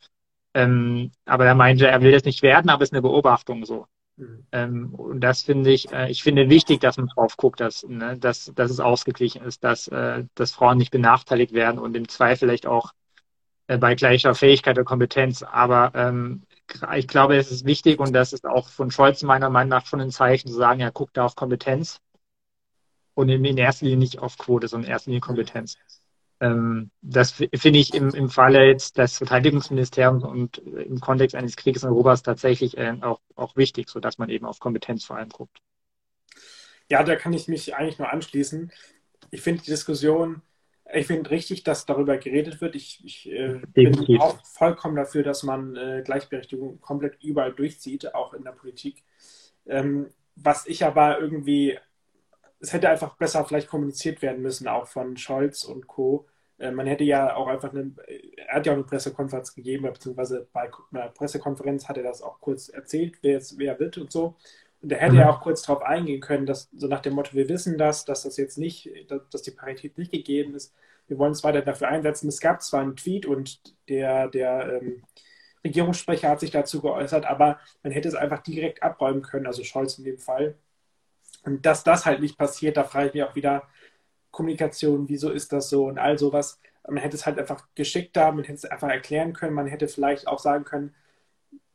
Ähm, aber er meinte, er will das nicht werden, aber es ist eine Beobachtung so. Mhm. Ähm, und das finde ich, äh, ich finde wichtig, dass man drauf guckt, dass, ne, dass, dass es ausgeglichen ist, dass, äh, dass Frauen nicht benachteiligt werden und im Zweifel vielleicht auch äh, bei gleicher Fähigkeit oder Kompetenz. Aber ähm, ich glaube, es ist wichtig und das ist auch von Scholz meiner Meinung nach schon ein Zeichen zu sagen, ja, guckt da auf Kompetenz und in, in erster Linie nicht auf Quote, sondern in erster Linie Kompetenz. Ähm, das finde ich im, im Falle jetzt des Verteidigungsministeriums und im Kontext eines Krieges in Europa tatsächlich äh, auch, auch wichtig, sodass man eben auf Kompetenz vor allem guckt. Ja, da kann ich mich eigentlich nur anschließen. Ich finde die Diskussion, ich finde richtig, dass darüber geredet wird. Ich, ich äh, bin auch vollkommen dafür, dass man äh, Gleichberechtigung komplett überall durchzieht, auch in der Politik. Ähm, was ich aber irgendwie es hätte einfach besser vielleicht kommuniziert werden müssen, auch von Scholz und Co. Äh, man hätte ja auch einfach eine, er hat ja auch eine Pressekonferenz gegeben, beziehungsweise bei einer Pressekonferenz hat er das auch kurz erzählt, wer jetzt wer wird und so. Und er hätte mhm. ja auch kurz darauf eingehen können, dass so nach dem Motto, wir wissen das, dass das jetzt nicht, dass die Parität nicht gegeben ist. Wir wollen uns weiter dafür einsetzen. Es gab zwar einen Tweet und der, der ähm, Regierungssprecher hat sich dazu geäußert, aber man hätte es einfach direkt abräumen können, also Scholz in dem Fall. Und dass das halt nicht passiert, da frage ich mich auch wieder, Kommunikation, wieso ist das so und all sowas. Man hätte es halt einfach geschickter, man hätte es einfach erklären können, man hätte vielleicht auch sagen können,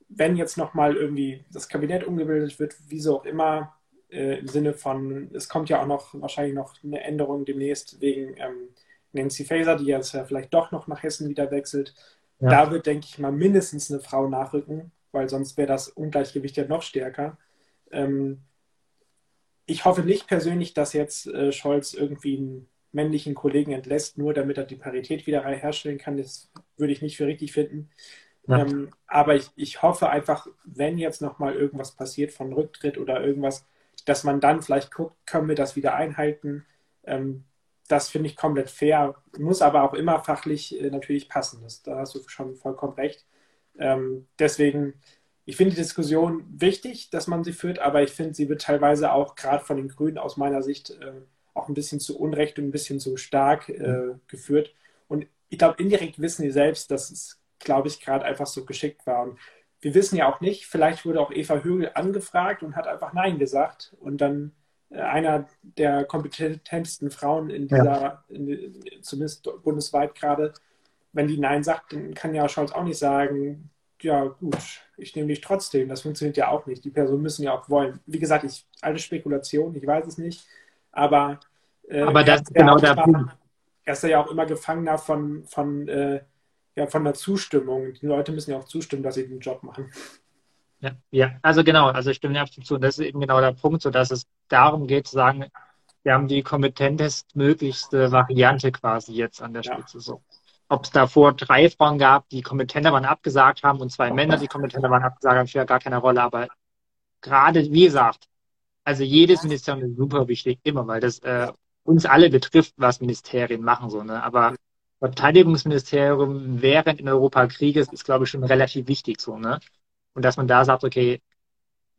wenn jetzt nochmal irgendwie das Kabinett umgebildet wird, wieso auch immer, äh, im Sinne von, es kommt ja auch noch wahrscheinlich noch eine Änderung demnächst wegen ähm, Nancy Faeser, die jetzt ja vielleicht doch noch nach Hessen wieder wechselt. Ja. Da wird, denke ich mal, mindestens eine Frau nachrücken, weil sonst wäre das Ungleichgewicht ja noch stärker. Ähm, ich hoffe nicht persönlich, dass jetzt äh, Scholz irgendwie einen männlichen Kollegen entlässt, nur damit er die Parität wieder herstellen kann. Das würde ich nicht für richtig finden. Ja. Ähm, aber ich, ich hoffe einfach, wenn jetzt nochmal irgendwas passiert von Rücktritt oder irgendwas, dass man dann vielleicht guckt, können wir das wieder einhalten. Ähm, das finde ich komplett fair, muss aber auch immer fachlich äh, natürlich passen. Das, da hast du schon vollkommen recht. Ähm, deswegen, ich finde die Diskussion wichtig, dass man sie führt, aber ich finde, sie wird teilweise auch gerade von den Grünen aus meiner Sicht äh, auch ein bisschen zu Unrecht und ein bisschen zu stark äh, mhm. geführt. Und ich glaube, indirekt wissen sie selbst, dass es, glaube ich, gerade einfach so geschickt war. Und wir wissen ja auch nicht, vielleicht wurde auch Eva Högel angefragt und hat einfach Nein gesagt. Und dann äh, einer der kompetentesten Frauen in dieser, ja. in, zumindest bundesweit gerade, wenn die Nein sagt, dann kann ja Scholz auch nicht sagen, ja gut, ich nehme dich trotzdem. Das funktioniert ja auch nicht. Die Personen müssen ja auch wollen. Wie gesagt, ich, alle Spekulation, ich weiß es nicht. Aber, äh, aber das ist genau der Punkt. Er ist ja auch immer Gefangener von, von, äh, ja, von der Zustimmung. Die Leute müssen ja auch zustimmen, dass sie den Job machen. Ja, ja, also genau, also ich stimme dir absolut zu. Und das ist eben genau der Punkt, so dass es darum geht zu sagen, wir haben die kompetentestmöglichste Variante quasi jetzt an der Spitze. Ja. So. Ob es davor drei Frauen gab, die kompetenter waren, abgesagt haben und zwei Männer, die kompetenter waren, abgesagt haben, spielt ja gar keine Rolle. Aber gerade, wie gesagt, also jedes Ministerium ist super wichtig, immer, weil das äh, uns alle betrifft, was Ministerien machen. So, ne? Aber Verteidigungsministerium während in Europa Krieges ist, glaube ich, schon relativ wichtig so, ne? Und dass man da sagt, okay,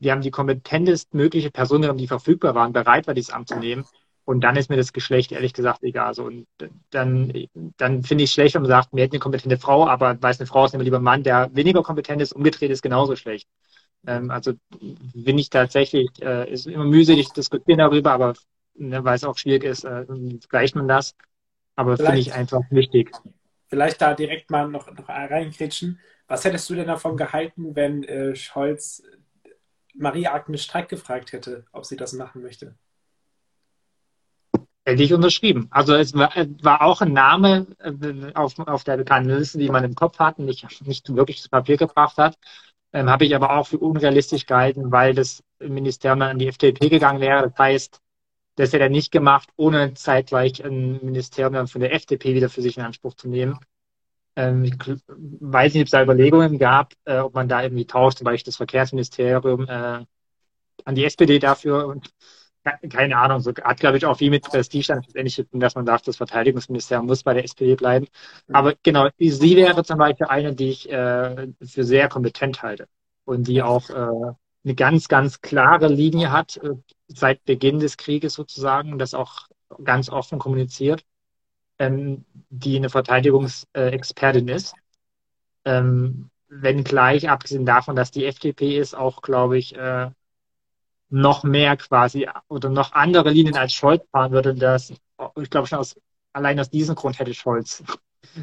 wir haben die kompetentest mögliche Person genommen, die verfügbar waren, bereit war, dieses Amt zu nehmen. Und dann ist mir das Geschlecht ehrlich gesagt egal. So, und dann, dann finde ich es schlecht, wenn man sagt, wir hätten eine kompetente Frau, aber weiß eine Frau ist immer lieber ein Mann, der weniger kompetent ist, umgedreht ist genauso schlecht. Ähm, also bin ich tatsächlich, äh, ist immer mühselig diskutieren darüber, aber ne, weil es auch schwierig ist, äh, gleicht man das. Aber finde ich einfach wichtig. Vielleicht da direkt mal noch, noch reinkritschen. Was hättest du denn davon gehalten, wenn äh, Scholz Maria-Agnes Streik gefragt hätte, ob sie das machen möchte? Hätte ich unterschrieben. Also es war, war auch ein Name äh, auf, auf der bekannten Liste, die man im Kopf hat und nicht, nicht wirklich zu Papier gebracht hat. Ähm, Habe ich aber auch für unrealistisch gehalten, weil das Ministerium an die FDP gegangen wäre. Das heißt, das hätte er nicht gemacht, ohne zeitgleich ein Ministerium von der FDP wieder für sich in Anspruch zu nehmen. Ähm, ich weiß nicht, ob es da Überlegungen gab, äh, ob man da irgendwie tauscht, zum Beispiel das Verkehrsministerium äh, an die SPD dafür und keine Ahnung, so hat, glaube ich, auch viel mit Prestige dann letztendlich, dass man sagt, das Verteidigungsministerium muss bei der SPD bleiben. Mhm. Aber genau, sie wäre zum Beispiel eine, die ich äh, für sehr kompetent halte und die auch äh, eine ganz, ganz klare Linie hat, äh, seit Beginn des Krieges sozusagen, das auch ganz offen kommuniziert ähm, die eine Verteidigungsexpertin ist. Ähm, wenngleich, abgesehen davon, dass die FDP ist, auch, glaube ich, äh, noch mehr quasi oder noch andere Linien als Scholz fahren würde. Das, ich glaube schon aus, allein aus diesem Grund hätte Scholz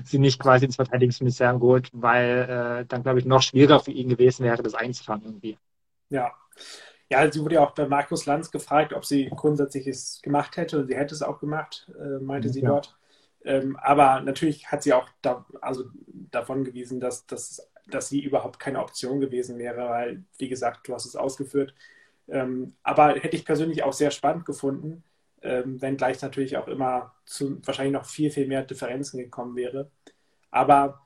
sie nicht quasi ins Verteidigungsministerium geholt, weil äh, dann, glaube ich, noch schwieriger für ihn gewesen wäre, das einzufangen irgendwie. Ja. Ja, sie wurde ja auch bei Markus Lanz gefragt, ob sie grundsätzlich es gemacht hätte und sie hätte es auch gemacht, äh, meinte ja. sie dort. Ähm, aber natürlich hat sie auch da, also davon gewiesen, dass, dass, dass sie überhaupt keine Option gewesen wäre, weil, wie gesagt, du hast es ausgeführt. Ähm, aber hätte ich persönlich auch sehr spannend gefunden, ähm, wenngleich natürlich auch immer zu wahrscheinlich noch viel, viel mehr Differenzen gekommen wäre. Aber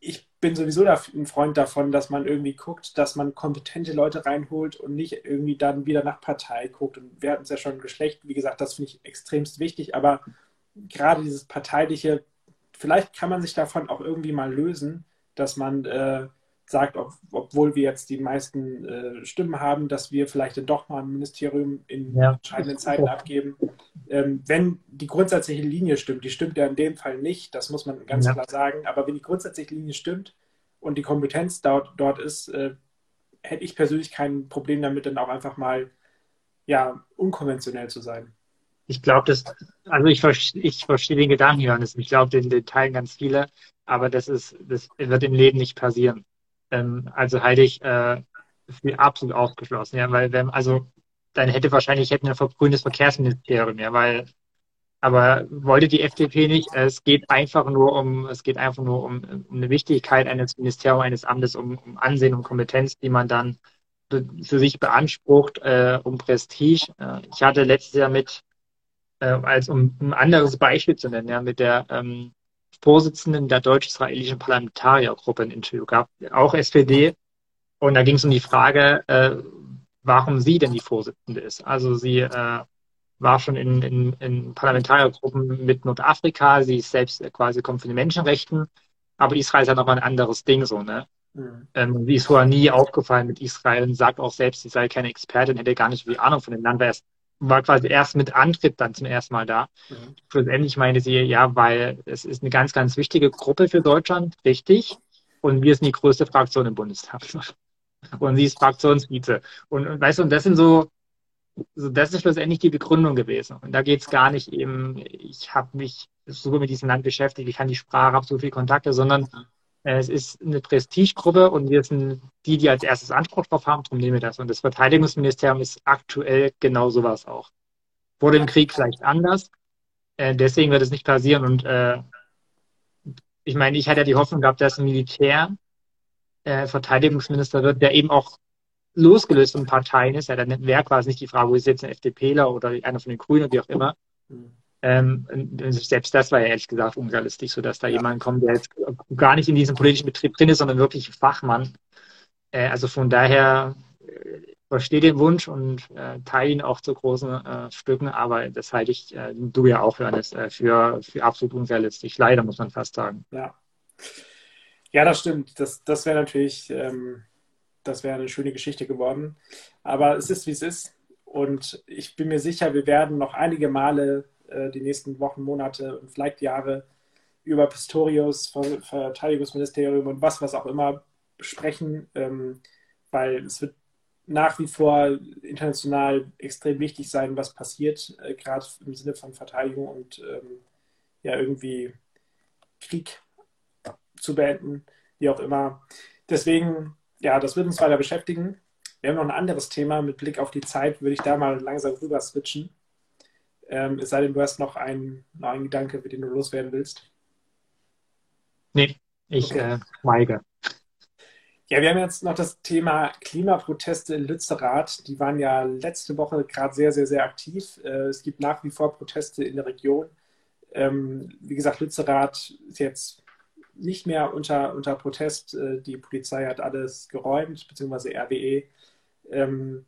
ich bin sowieso ein Freund davon, dass man irgendwie guckt, dass man kompetente Leute reinholt und nicht irgendwie dann wieder nach Partei guckt. Und wir hatten es ja schon Geschlecht, wie gesagt, das finde ich extremst wichtig, aber gerade dieses parteiliche, vielleicht kann man sich davon auch irgendwie mal lösen, dass man äh, sagt, ob, obwohl wir jetzt die meisten äh, Stimmen haben, dass wir vielleicht dann doch mal ein Ministerium in ja. entscheidenden Zeiten abgeben. Ähm, wenn die grundsätzliche Linie stimmt, die stimmt ja in dem Fall nicht, das muss man ganz ja. klar sagen, aber wenn die grundsätzliche Linie stimmt und die Kompetenz dort, dort ist, äh, hätte ich persönlich kein Problem damit, dann auch einfach mal ja, unkonventionell zu sein. Ich glaube, das, also ich, ich verstehe den Gedanken, Johannes. Ich glaube, den, den teilen ganz viele, aber das ist, das wird im Leben nicht passieren. Ähm, also halte ich äh, für absolut ausgeschlossen, ja, weil wenn, also dann hätte wahrscheinlich hätten wir ein grünes Verkehrsministerium, ja, weil aber wollte die FDP nicht. Es geht einfach nur um, es geht einfach nur um, um eine Wichtigkeit eines Ministeriums, eines Amtes, um, um Ansehen und Kompetenz, die man dann für sich beansprucht, äh, um Prestige. Äh, ich hatte letztes Jahr mit äh, als um ein anderes Beispiel zu nennen, ja, mit der ähm, Vorsitzenden der deutsch-israelischen Parlamentariergruppe ein Interview gab, auch SPD. Und da ging es um die Frage, äh, warum sie denn die Vorsitzende ist. Also sie äh, war schon in, in, in Parlamentariergruppen mit Nordafrika. Sie ist selbst quasi kommt von den Menschenrechten. Aber Israel ist ja nochmal ein anderes Ding so, ne? Mhm. Ähm, sie ist vorher nie aufgefallen mit Israel und sagt auch selbst, sie sei keine Expertin, hätte gar nicht so viel Ahnung von dem Land, war, erst, war quasi erst mit Antritt dann zum ersten Mal da. Mhm. Schlussendlich meinte sie, ja, weil es ist eine ganz, ganz wichtige Gruppe für Deutschland, richtig. Und wir sind die größte Fraktion im Bundestag. Und sie ist Fraktionsvize. Und, und weißt du, und das sind so, so, das ist schlussendlich die Begründung gewesen. Und da geht es gar nicht eben, ich habe mich so mit diesem Land beschäftigt, ich kann die Sprache, habe so viele Kontakte, sondern äh, es ist eine Prestigegruppe und wir sind die, die als erstes Anspruch drauf haben, darum nehmen wir das. Und das Verteidigungsministerium ist aktuell genau sowas auch. Vor dem Krieg vielleicht anders. Äh, deswegen wird es nicht passieren. Und äh, ich meine, ich hatte ja die Hoffnung gehabt, dass ein Militär äh, Verteidigungsminister wird, der eben auch losgelöst von Parteien ist. Ja, dann wäre quasi nicht die Frage, wo ist jetzt ein FDPler oder einer von den Grünen, wie auch immer. Ähm, selbst das war ja ehrlich gesagt unrealistisch, sodass da ja. jemand kommt, der jetzt gar nicht in diesem politischen Betrieb drin ist, sondern wirklich Fachmann. Äh, also von daher äh, verstehe den Wunsch und äh, teile ihn auch zu großen äh, Stücken, aber das halte ich, äh, du ja auch, Johannes, äh, für, für absolut unrealistisch. Leider muss man fast sagen. Ja, ja das stimmt. Das, das wäre natürlich, ähm, das wäre eine schöne Geschichte geworden. Aber es ist, wie es ist. Und ich bin mir sicher, wir werden noch einige Male äh, die nächsten Wochen, Monate und vielleicht Jahre über Pistorius, Verteidigungsministerium und was, was auch immer sprechen, ähm, weil es wird nach wie vor international extrem wichtig sein, was passiert, äh, gerade im Sinne von Verteidigung und ähm, ja irgendwie Krieg zu beenden, wie auch immer. Deswegen, ja, das wird uns weiter beschäftigen. Wir haben noch ein anderes Thema. Mit Blick auf die Zeit würde ich da mal langsam rüber switchen. Ähm, es sei denn, du hast noch einen, noch einen Gedanke, mit dem du loswerden willst. Nee, ich okay. äh. Ja, wir haben jetzt noch das Thema Klimaproteste in Lützerath. Die waren ja letzte Woche gerade sehr, sehr, sehr aktiv. Äh, es gibt nach wie vor Proteste in der Region. Ähm, wie gesagt, Lützerath ist jetzt nicht mehr unter, unter Protest. Äh, die Polizei hat alles geräumt, beziehungsweise RWE. Ähm,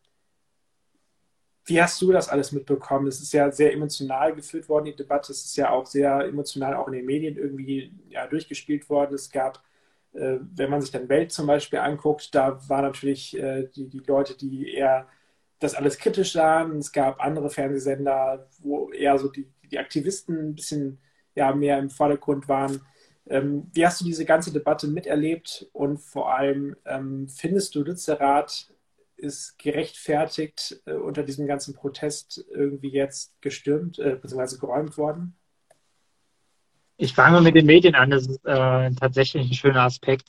wie hast du das alles mitbekommen? Es ist ja sehr emotional geführt worden, die Debatte. Es ist ja auch sehr emotional auch in den Medien irgendwie ja, durchgespielt worden. Es gab, äh, wenn man sich dann Welt zum Beispiel anguckt, da waren natürlich äh, die, die Leute, die eher das alles kritisch sahen. Es gab andere Fernsehsender, wo eher so die, die Aktivisten ein bisschen ja, mehr im Vordergrund waren. Ähm, wie hast du diese ganze Debatte miterlebt und vor allem ähm, findest du Lützerath ist gerechtfertigt äh, unter diesem ganzen Protest irgendwie jetzt gestürmt äh, bzw. geräumt worden? Ich fange mit den Medien an. Das ist äh, tatsächlich ein schöner Aspekt.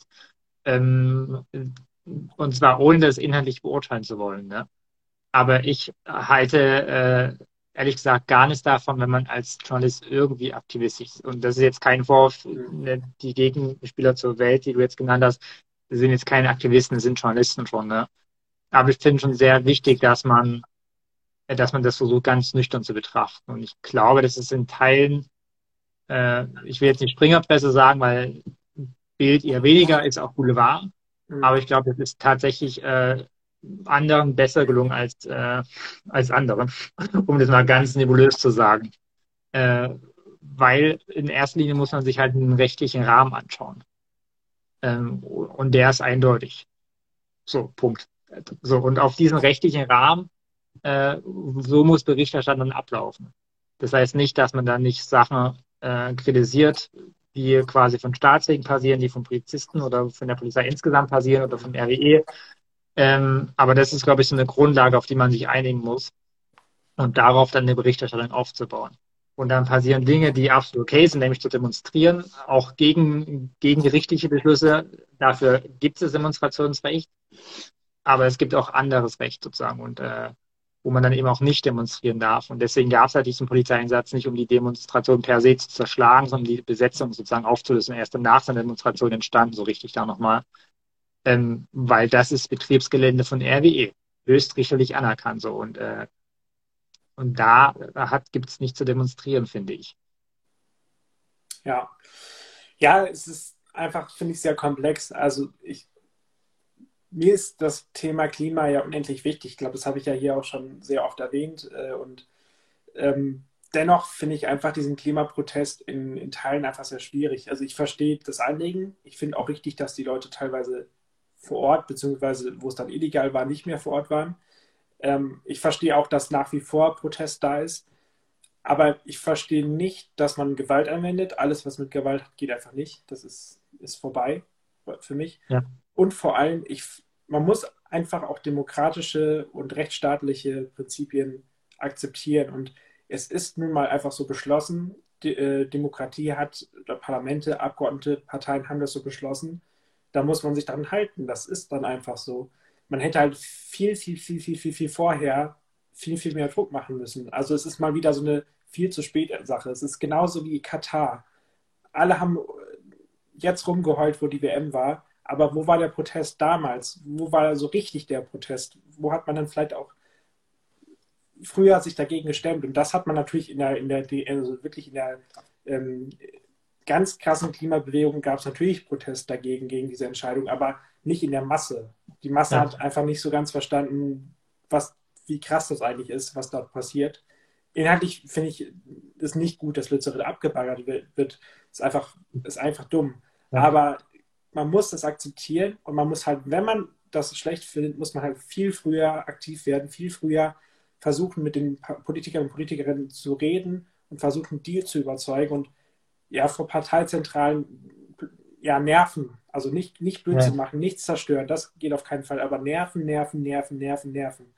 Ähm, und zwar ohne das inhaltlich beurteilen zu wollen. Ne? Aber ich halte äh, ehrlich gesagt gar nichts davon, wenn man als Journalist irgendwie aktivistisch ist. Und das ist jetzt kein Vorwurf. Ne, die Gegenspieler zur Welt, die du jetzt genannt hast, sind jetzt keine Aktivisten, sind Journalisten schon. Ne? Aber ich finde schon sehr wichtig, dass man, dass man das versucht, ganz nüchtern zu betrachten. Und ich glaube, dass es in Teilen, äh, ich will jetzt nicht Springerpresse sagen, weil Bild eher weniger ist auch Boulevard. Mhm. Aber ich glaube, es ist tatsächlich äh, anderen besser gelungen als, äh, als anderen, um das mal ganz nebulös zu sagen. Äh, weil in erster Linie muss man sich halt einen rechtlichen Rahmen anschauen. Ähm, und der ist eindeutig. So, Punkt. So, und auf diesen rechtlichen Rahmen, äh, so muss Berichterstattung ablaufen. Das heißt nicht, dass man dann nicht Sachen äh, kritisiert, die quasi von Staatswegen passieren, die von Polizisten oder von der Polizei insgesamt passieren oder vom RWE. Ähm, aber das ist, glaube ich, so eine Grundlage, auf die man sich einigen muss und darauf dann eine Berichterstattung aufzubauen. Und dann passieren Dinge, die absolut okay sind, nämlich zu demonstrieren, auch gegen, gegen gerichtliche Beschlüsse. Dafür gibt es Demonstrationsrecht. Aber es gibt auch anderes Recht sozusagen und äh, wo man dann eben auch nicht demonstrieren darf. Und deswegen gab es halt diesen Polizeieinsatz nicht, um die Demonstration per se zu zerschlagen, sondern die Besetzung sozusagen aufzulösen. Erst nach seiner Demonstration entstanden, so richtig da nochmal. Ähm, weil das ist Betriebsgelände von RWE, höchstrichterlich anerkannt so. Und, äh, und da gibt es nicht zu demonstrieren, finde ich. Ja. Ja, es ist einfach, finde ich, sehr komplex. Also ich mir ist das Thema Klima ja unendlich wichtig. Ich glaube, das habe ich ja hier auch schon sehr oft erwähnt. Äh, und Ähm, dennoch finde ich einfach diesen Klimaprotest in, in Teilen einfach sehr schwierig. Also ich verstehe das Anliegen. Ich finde auch richtig, dass die Leute teilweise vor Ort, beziehungsweise wo es dann illegal war, nicht mehr vor Ort waren. Ähm, ich verstehe auch, dass nach wie vor Protest da ist. Aber ich verstehe nicht, dass man Gewalt anwendet. Alles, was mit Gewalt hat, geht einfach nicht. Das ist, ist vorbei für mich. Ja. Und vor allem, ich, man muss einfach auch demokratische und rechtsstaatliche Prinzipien akzeptieren. Und es ist nun mal einfach so beschlossen. Die, äh, Demokratie hat, Parlamente, Abgeordnete, Parteien haben das so beschlossen. Da muss man sich daran halten. Das ist dann einfach so. Man hätte halt viel, viel, viel, viel, viel, viel vorher viel, viel mehr Druck machen müssen. Also es ist mal wieder so eine viel zu spät Sache. Es ist genauso wie Katar. Alle haben jetzt rumgeheult, wo die WM war. Aber wo war der Protest damals? Wo war so richtig der Protest? Wo hat man dann vielleicht auch früher sich dagegen gestemmt. Und das hat man natürlich in der, in der also wirklich in der ähm, ganz krassen Klimabewegung gab es natürlich Protest dagegen, gegen diese Entscheidung, aber nicht in der Masse. Die Masse ja. hat einfach nicht so ganz verstanden, was, wie krass das eigentlich ist, was dort passiert. Inhaltlich finde ich es nicht gut, dass Lützerath abgebaggert wird. Ist einfach, ist einfach dumm. Ja. Aber man muss das akzeptieren und man muss halt, wenn man das schlecht findet, muss man halt viel früher aktiv werden, viel früher versuchen, mit den Politikern und Politikerinnen zu reden und versuchen, die zu überzeugen und ja, vor Parteizentralen ja, nerven. Also nicht, nicht Blödsinn ja. machen, nichts zerstören, das geht auf keinen Fall, aber nerven, nerven, nerven, nerven, nerven.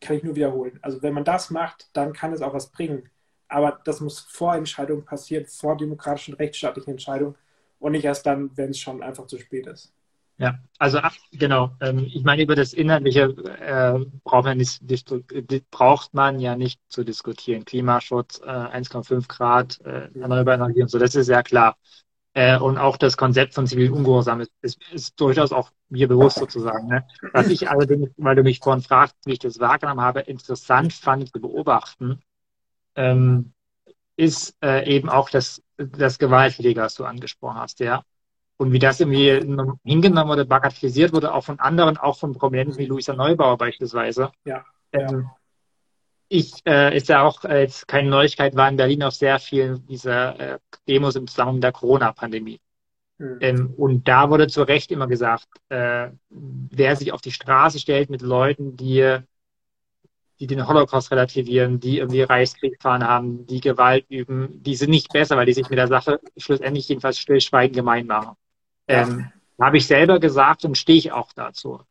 Kann ich nur wiederholen. Also wenn man das macht, dann kann es auch was bringen. Aber das muss vor Entscheidungen passieren, vor demokratischen, rechtsstaatlichen Entscheidungen und nicht erst dann, wenn es schon einfach zu spät ist. Ja, also genau. Ähm, ich meine, über das Inhaltliche äh, braucht, man nicht, braucht man ja nicht zu diskutieren. Klimaschutz, äh, 1,5 Grad, äh, erneuerbare Energie und so, das ist sehr klar. Äh, und auch das Konzept von zivilen Ungehorsam ist, ist, ist durchaus auch mir bewusst sozusagen. Ne? Was ich allerdings, weil du mich vorhin fragst, wie ich das wahrgenommen habe, interessant fand zu beobachten, ähm, ist äh, eben auch das, das Gewaltpflege, was du angesprochen hast, ja. Und wie das irgendwie hingenommen wurde, bagatellisiert wurde, auch von anderen, auch von Prominenten wie Luisa Neubauer beispielsweise. Ja. Ähm, ich, äh, ist ja auch äh, jetzt keine Neuigkeit, war in Berlin auf sehr vielen dieser äh, Demos im Zusammenhang mit der Corona-Pandemie. Mhm. Ähm, und da wurde zu Recht immer gesagt, äh, wer sich auf die Straße stellt mit Leuten, die, die den Holocaust relativieren, die irgendwie Reichskrieg gefahren haben, die Gewalt üben, die sind nicht besser, weil die sich mit der Sache schlussendlich jedenfalls stillschweigend gemein machen. Ähm, Habe ich selber gesagt und stehe ich auch dazu.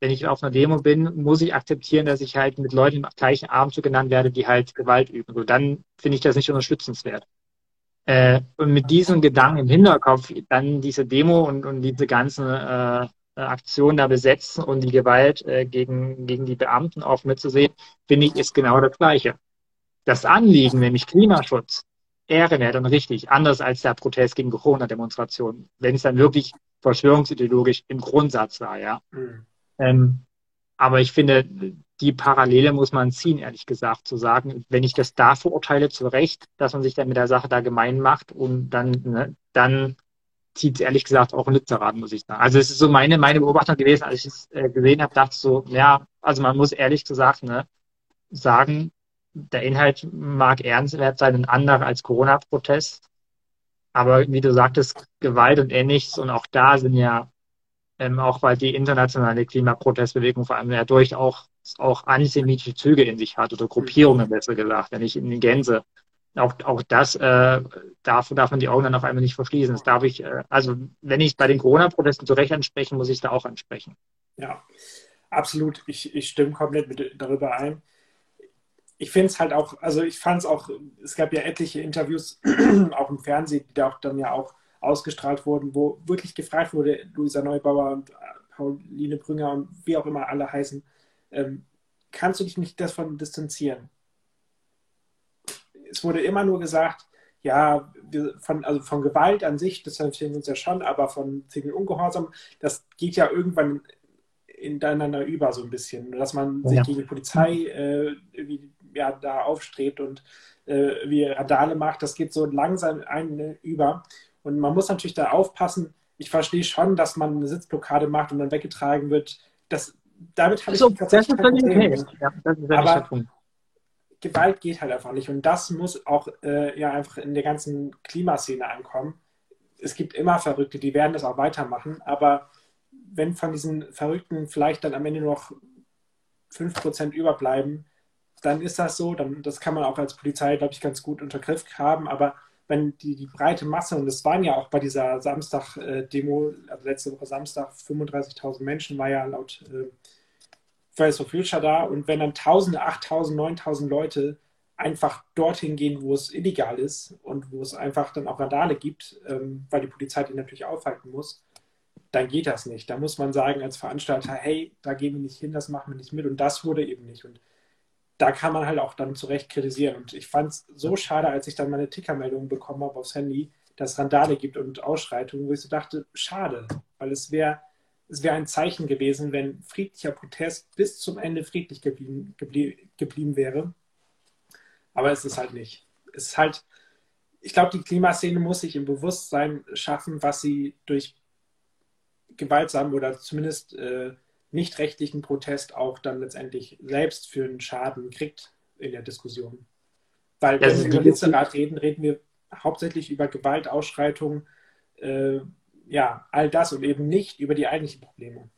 Wenn ich auf einer Demo bin, muss ich akzeptieren, dass ich halt mit Leuten im gleichen Abendzug genannt werde, die halt Gewalt üben. So, dann finde ich das nicht unterstützenswert. Äh, und mit diesem Gedanken im Hinterkopf dann diese Demo und, und diese ganzen äh, Aktionen da besetzen und die Gewalt äh, gegen, gegen die Beamten auch mitzusehen, finde ich, ist genau das Gleiche. Das Anliegen, nämlich Klimaschutz, ehrenwert und richtig, anders als der Protest gegen Corona-Demonstrationen, wenn es dann wirklich verschwörungsideologisch im Grundsatz war, ja. Mhm. Ähm, aber ich finde, die Parallele muss man ziehen, ehrlich gesagt, zu sagen, wenn ich das da verurteile, zu Recht, dass man sich dann mit der Sache da gemein macht und dann, ne, dann zieht es ehrlich gesagt auch ein Lützerath, muss ich sagen. Also es ist so meine, meine Beobachtung gewesen, als ich es äh, gesehen habe, dachte ich so, ja, also man muss ehrlich gesagt ne, sagen, der Inhalt mag ernstwert sein, ein anderer als Corona-Protest. Aber wie du sagtest, Gewalt und ähnliches und auch da sind ja, ähm, auch weil die internationale Klimaprotestbewegung vor allem ja durchaus auch antisemitische Züge in sich hat oder Gruppierungen, besser gesagt, wenn ich in die Gänse. Auch, auch das äh, darf, darf man die Augen dann auf einmal nicht verschließen. Das darf ich, äh, also wenn ich bei den Corona-Protesten zu Recht ansprechen, muss ich da auch ansprechen. Ja, absolut. Ich, ich stimme komplett mit, darüber ein ich finde es halt auch, also ich fand es auch, es gab ja etliche Interviews, auch im Fernsehen, die da auch dann ja auch ausgestrahlt wurden, wo wirklich gefragt wurde, Luisa Neubauer und äh, Pauline Brünger und wie auch immer alle heißen, ähm, kannst du dich nicht davon distanzieren? Es wurde immer nur gesagt, ja, von, also von Gewalt an sich, das empfehlen wir uns ja schon, aber von zivilen Ungehorsam, das geht ja irgendwann ineinander über so ein bisschen, dass man ja. sich gegen die Polizei äh, irgendwie ja, da aufstrebt und äh, wie Radale macht, das geht so langsam ein über. Und man muss natürlich da aufpassen. Ich verstehe schon, dass man eine Sitzblockade macht und dann weggetragen wird. Das, damit habe ich tatsächlich das ist kein Problem. Okay. Ja, das ist Aber Gewalt geht halt einfach nicht. Und das muss auch äh, ja einfach in der ganzen Klimaszene ankommen. Es gibt immer Verrückte, die werden das auch weitermachen, aber wenn von diesen Verrückten vielleicht dann am Ende noch 5% überbleiben, dann ist das so. Dann, das kann man auch als Polizei, glaube ich, ganz gut unter Griff haben. Aber wenn die, die breite Masse, und das waren ja auch bei dieser Samstag-Demo, also letzte Woche Samstag, 35.000 Menschen, war ja laut äh, Fridays for Future da. Und wenn dann Tausende, 8.000, 9.000 Leute einfach dorthin gehen, wo es illegal ist und wo es einfach dann auch Radale gibt, ähm, weil die Polizei die natürlich aufhalten muss, dann geht das nicht. Da muss man sagen als Veranstalter, hey, da gehen wir nicht hin, das machen wir nicht mit. Und das wurde eben nicht. Und da kann man halt auch dann zu Recht kritisieren. Und ich fand es so schade, als ich dann meine Tickermeldung bekommen habe aufs Handy, dass es Randale gibt und Ausschreitungen, wo ich so dachte, schade, weil es wäre es wäre ein Zeichen gewesen, wenn friedlicher Protest bis zum Ende friedlich geblieben, geblie, geblieben wäre. Aber es ist halt nicht. Es ist halt, ich glaube, die Klimaszene muss sich im Bewusstsein schaffen, was sie durch gewaltsamen oder zumindest äh, nicht rechtlichen Protest auch dann letztendlich selbst für einen Schaden kriegt in der Diskussion. Weil wenn wir über Hitzerat reden, reden wir hauptsächlich über Gewaltausschreitungen, äh, ja, all das und eben nicht über die eigentlichen Probleme.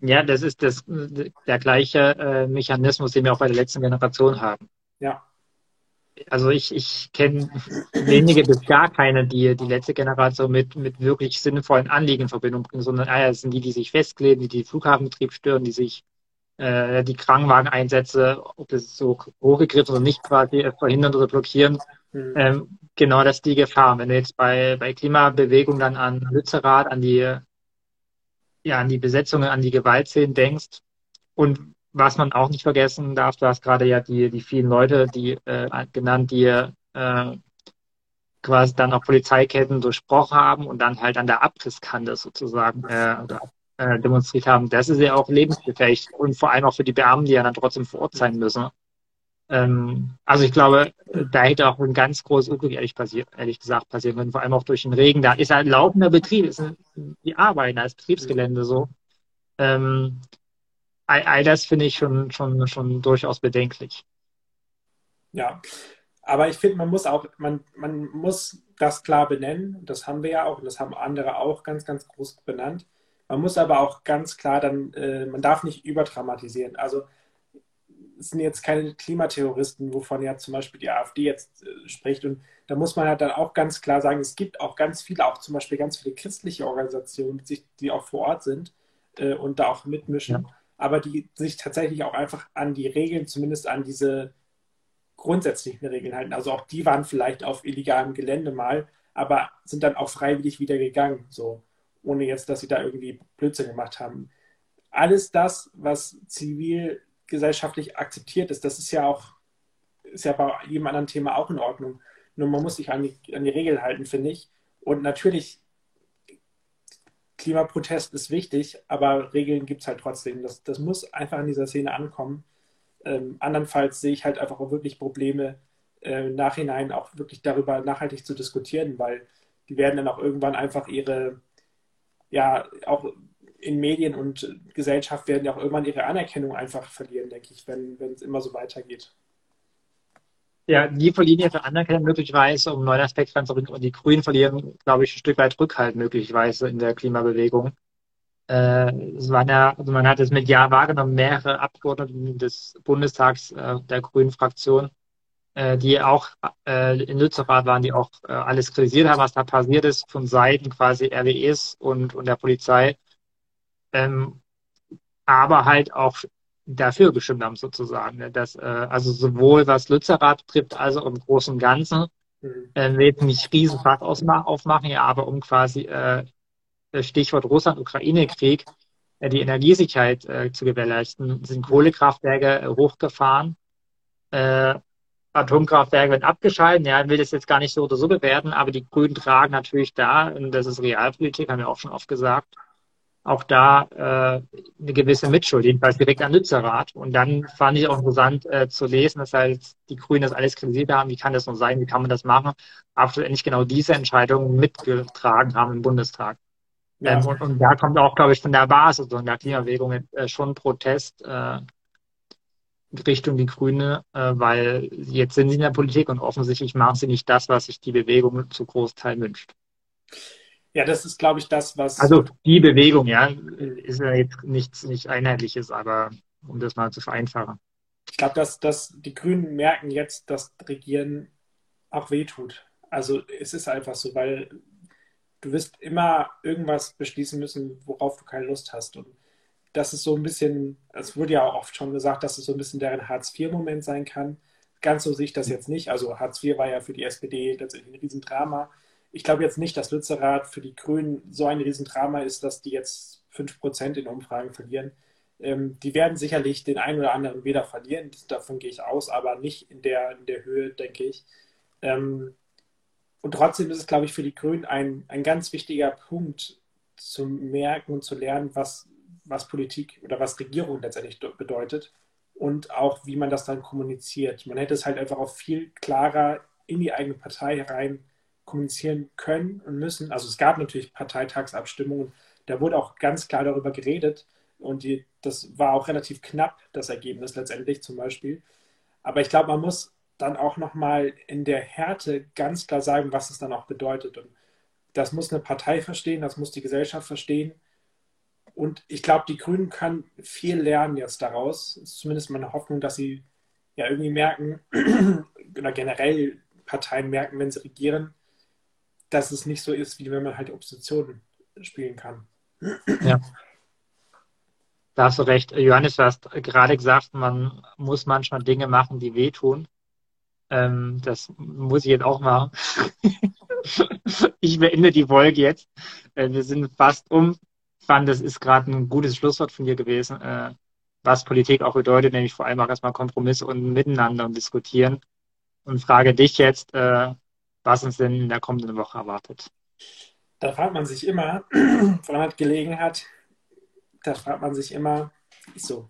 Ja, das ist das, der gleiche äh, Mechanismus, den wir auch bei der letzten Generation haben. Ja. Also ich, ich kenne wenige bis gar keine, die die letzte Generation mit, mit wirklich sinnvollen Anliegen in Verbindung bringen, sondern ah, das sind die, die sich festkleben, die den Flughafenbetrieb stören, die sich äh, die Krankenwageneinsätze, ob das so hochgegriffen oder nicht quasi verhindern oder blockieren. Mhm. Ähm, genau das ist die Gefahr. Wenn du jetzt bei, bei Klimabewegung dann an Lützerath, an die, ja, an die Besetzungen, an die Gewaltszenen denkst und was man auch nicht vergessen darf, du hast gerade ja die, die vielen Leute, die äh, genannt, die äh, quasi dann auch Polizeiketten durchbrochen haben und dann halt an der Abrisskante sozusagen äh, äh, demonstriert haben. Das ist ja auch lebensgefährlich und vor allem auch für die Beamten, die ja dann trotzdem vor Ort sein müssen. Ähm, also ich glaube, da hätte auch ein ganz großes Unglück, ehrlich, passiert, ehrlich gesagt, passieren können, vor allem auch durch den Regen. Da ist halt laufender Betrieb, ist die Arbeit, da ist Betriebsgelände so. Ähm, all, all das finde ich schon, schon, schon durchaus bedenklich. Ja, aber ich finde, man muss auch, man, man muss das klar benennen. Das haben wir ja auch und das haben andere auch ganz, ganz groß benannt. Man muss aber auch ganz klar dann, äh, man darf nicht überdramatisieren. Also sind jetzt keine Klimaterroristen, wovon ja zum Beispiel die AfD jetzt äh, spricht. Und da muss man halt dann auch ganz klar sagen, es gibt auch ganz viele, auch zum Beispiel ganz viele christliche Organisationen, die, auch vor Ort sind äh, und da auch mitmischen, ja. aber die sich tatsächlich auch einfach an die Regeln, zumindest an diese grundsätzlichen Regeln halten. Also auch die waren vielleicht auf illegalem Gelände mal, aber sind dann auch freiwillig wieder gegangen, so ohne jetzt, dass sie da irgendwie Blödsinn gemacht haben. Alles das, was zivil gesellschaftlich akzeptiert ist. Das ist ja auch, ist ja bei jedem anderen Thema auch in Ordnung. Nur man muss sich an die, an die Regeln halten, finde ich. Und natürlich, Klimaprotest ist wichtig, aber Regeln gibt es halt trotzdem. Das, das muss einfach in dieser Szene ankommen. Ähm, andernfalls sehe ich halt einfach auch wirklich Probleme, äh, im Nachhinein auch wirklich darüber nachhaltig zu diskutieren, weil die werden dann auch irgendwann einfach ihre, ja, auch in Medien und Gesellschaft werden ja auch irgendwann ihre Anerkennung einfach verlieren, denke ich, wenn, es immer so weitergeht. Ja, die verlieren ihre Anerkennung möglicherweise, um einen neuen Aspekt reinzubringen. Und die Grünen verlieren, glaube ich, ein Stück weit Rückhalt möglicherweise in der Klimabewegung. Äh, es waren ja, also man hat es mit Ja wahrgenommen, mehrere Abgeordnete des Bundestags äh, der Grünen Fraktion, äh, die auch äh, in Lützerath waren, die auch äh, alles kritisiert haben, was da passiert ist, von Seiten quasi RWEs und, und der Polizei ähm, aber halt auch dafür gestimmt haben sozusagen. Ne? Dass, äh, also sowohl was Lützerath betrifft, also im Großen und Ganzen, mhm. äh, wir jetzt nicht Riesenfahrt aufmachen, ja, aber um quasi äh, Stichwort Russland-Ukraine-Krieg, äh, die Energiesicherheit äh, zu gewährleisten, sind Kohlekraftwerke äh, hochgefahren. Äh, Atomkraftwerke werden abgeschaltet. Ja, ich will das jetzt gar nicht so oder so bewerten, aber die Grünen tragen natürlich da, und das ist Realpolitik, haben wir auch schon oft gesagt, auch da äh, eine gewisse Mitschuld, jedenfalls direkt an Lützerath. Und dann fand ich auch interessant äh, zu lesen, dass halt die Grünen das alles kritisiert haben. Wie kann das nur sein? Wie kann man das machen? Aber schlussendlich genau diese Entscheidung mitgetragen haben im Bundestag. Ja. Ähm, und, und, da kommt auch, glaube ich, von der Basis und der Klimabewegung äh, schon Protest, äh, Richtung die Grüne, äh, weil jetzt sind sie in der Politik und offensichtlich machen sie nicht das, was sich die Bewegung zu Großteil wünscht. Ja, das ist, glaube ich, das, was. Also die Bewegung, ja, ist ja jetzt nichts nicht Einheitliches, aber um das mal zu vereinfachen. Ich glaube, dass, dass die Grünen merken jetzt, dass Regieren auch wehtut. Also es ist einfach so, weil du wirst immer irgendwas beschließen müssen, worauf du keine Lust hast. Und das ist so ein bisschen, es wurde ja auch oft schon gesagt, dass es so ein bisschen deren Hartz-IV-Moment sein kann. Ganz so sehe ich das jetzt nicht. Also Hartz IV war ja für die SPD tatsächlich ein Riesendrama. Ich glaube jetzt nicht, dass Lützerath für die Grünen so ein Riesendrama ist, dass die jetzt 5% in Umfragen verlieren. Ähm, die werden sicherlich den einen oder anderen Wähler verlieren, davon gehe ich aus, aber nicht in der, in der Höhe, denke ich. Ähm, und trotzdem ist es, glaube ich, für die Grünen ein, ein ganz wichtiger Punkt zu merken und zu lernen, was, was Politik oder was Regierung letztendlich bedeutet und auch, wie man das dann kommuniziert. Man hätte es halt einfach auch viel klarer in die eigene Partei herein kommunizieren können und müssen. Also es gab natürlich Parteitagsabstimmungen, da wurde auch ganz klar darüber geredet und die, das war auch relativ knapp, das Ergebnis letztendlich zum Beispiel. Aber ich glaube, man muss dann auch nochmal in der Härte ganz klar sagen, was es dann auch bedeutet. Und das muss eine Partei verstehen, das muss die Gesellschaft verstehen. Und ich glaube, die Grünen können viel lernen jetzt daraus. Das ist zumindest meine Hoffnung, dass sie ja irgendwie merken, oder generell Parteien merken, wenn sie regieren, dass es nicht so ist, wie wenn man halt Opposition spielen kann. Ja. Da hast du recht. Johannes, du hast gerade gesagt, man muss manchmal Dinge machen, die wehtun. Ähm, das muss ich jetzt auch machen. ich beende die Folge jetzt. Äh, wir sind fast um. Ich fand, das ist gerade ein gutes Schlusswort von dir gewesen, äh, was Politik auch bedeutet, nämlich vor allem auch erstmal Kompromisse und miteinander und diskutieren. Und frage dich jetzt, äh, was uns denn in der kommenden Woche erwartet. Da fragt man sich immer, wenn man Gelegenheit, da fragt man sich immer, so,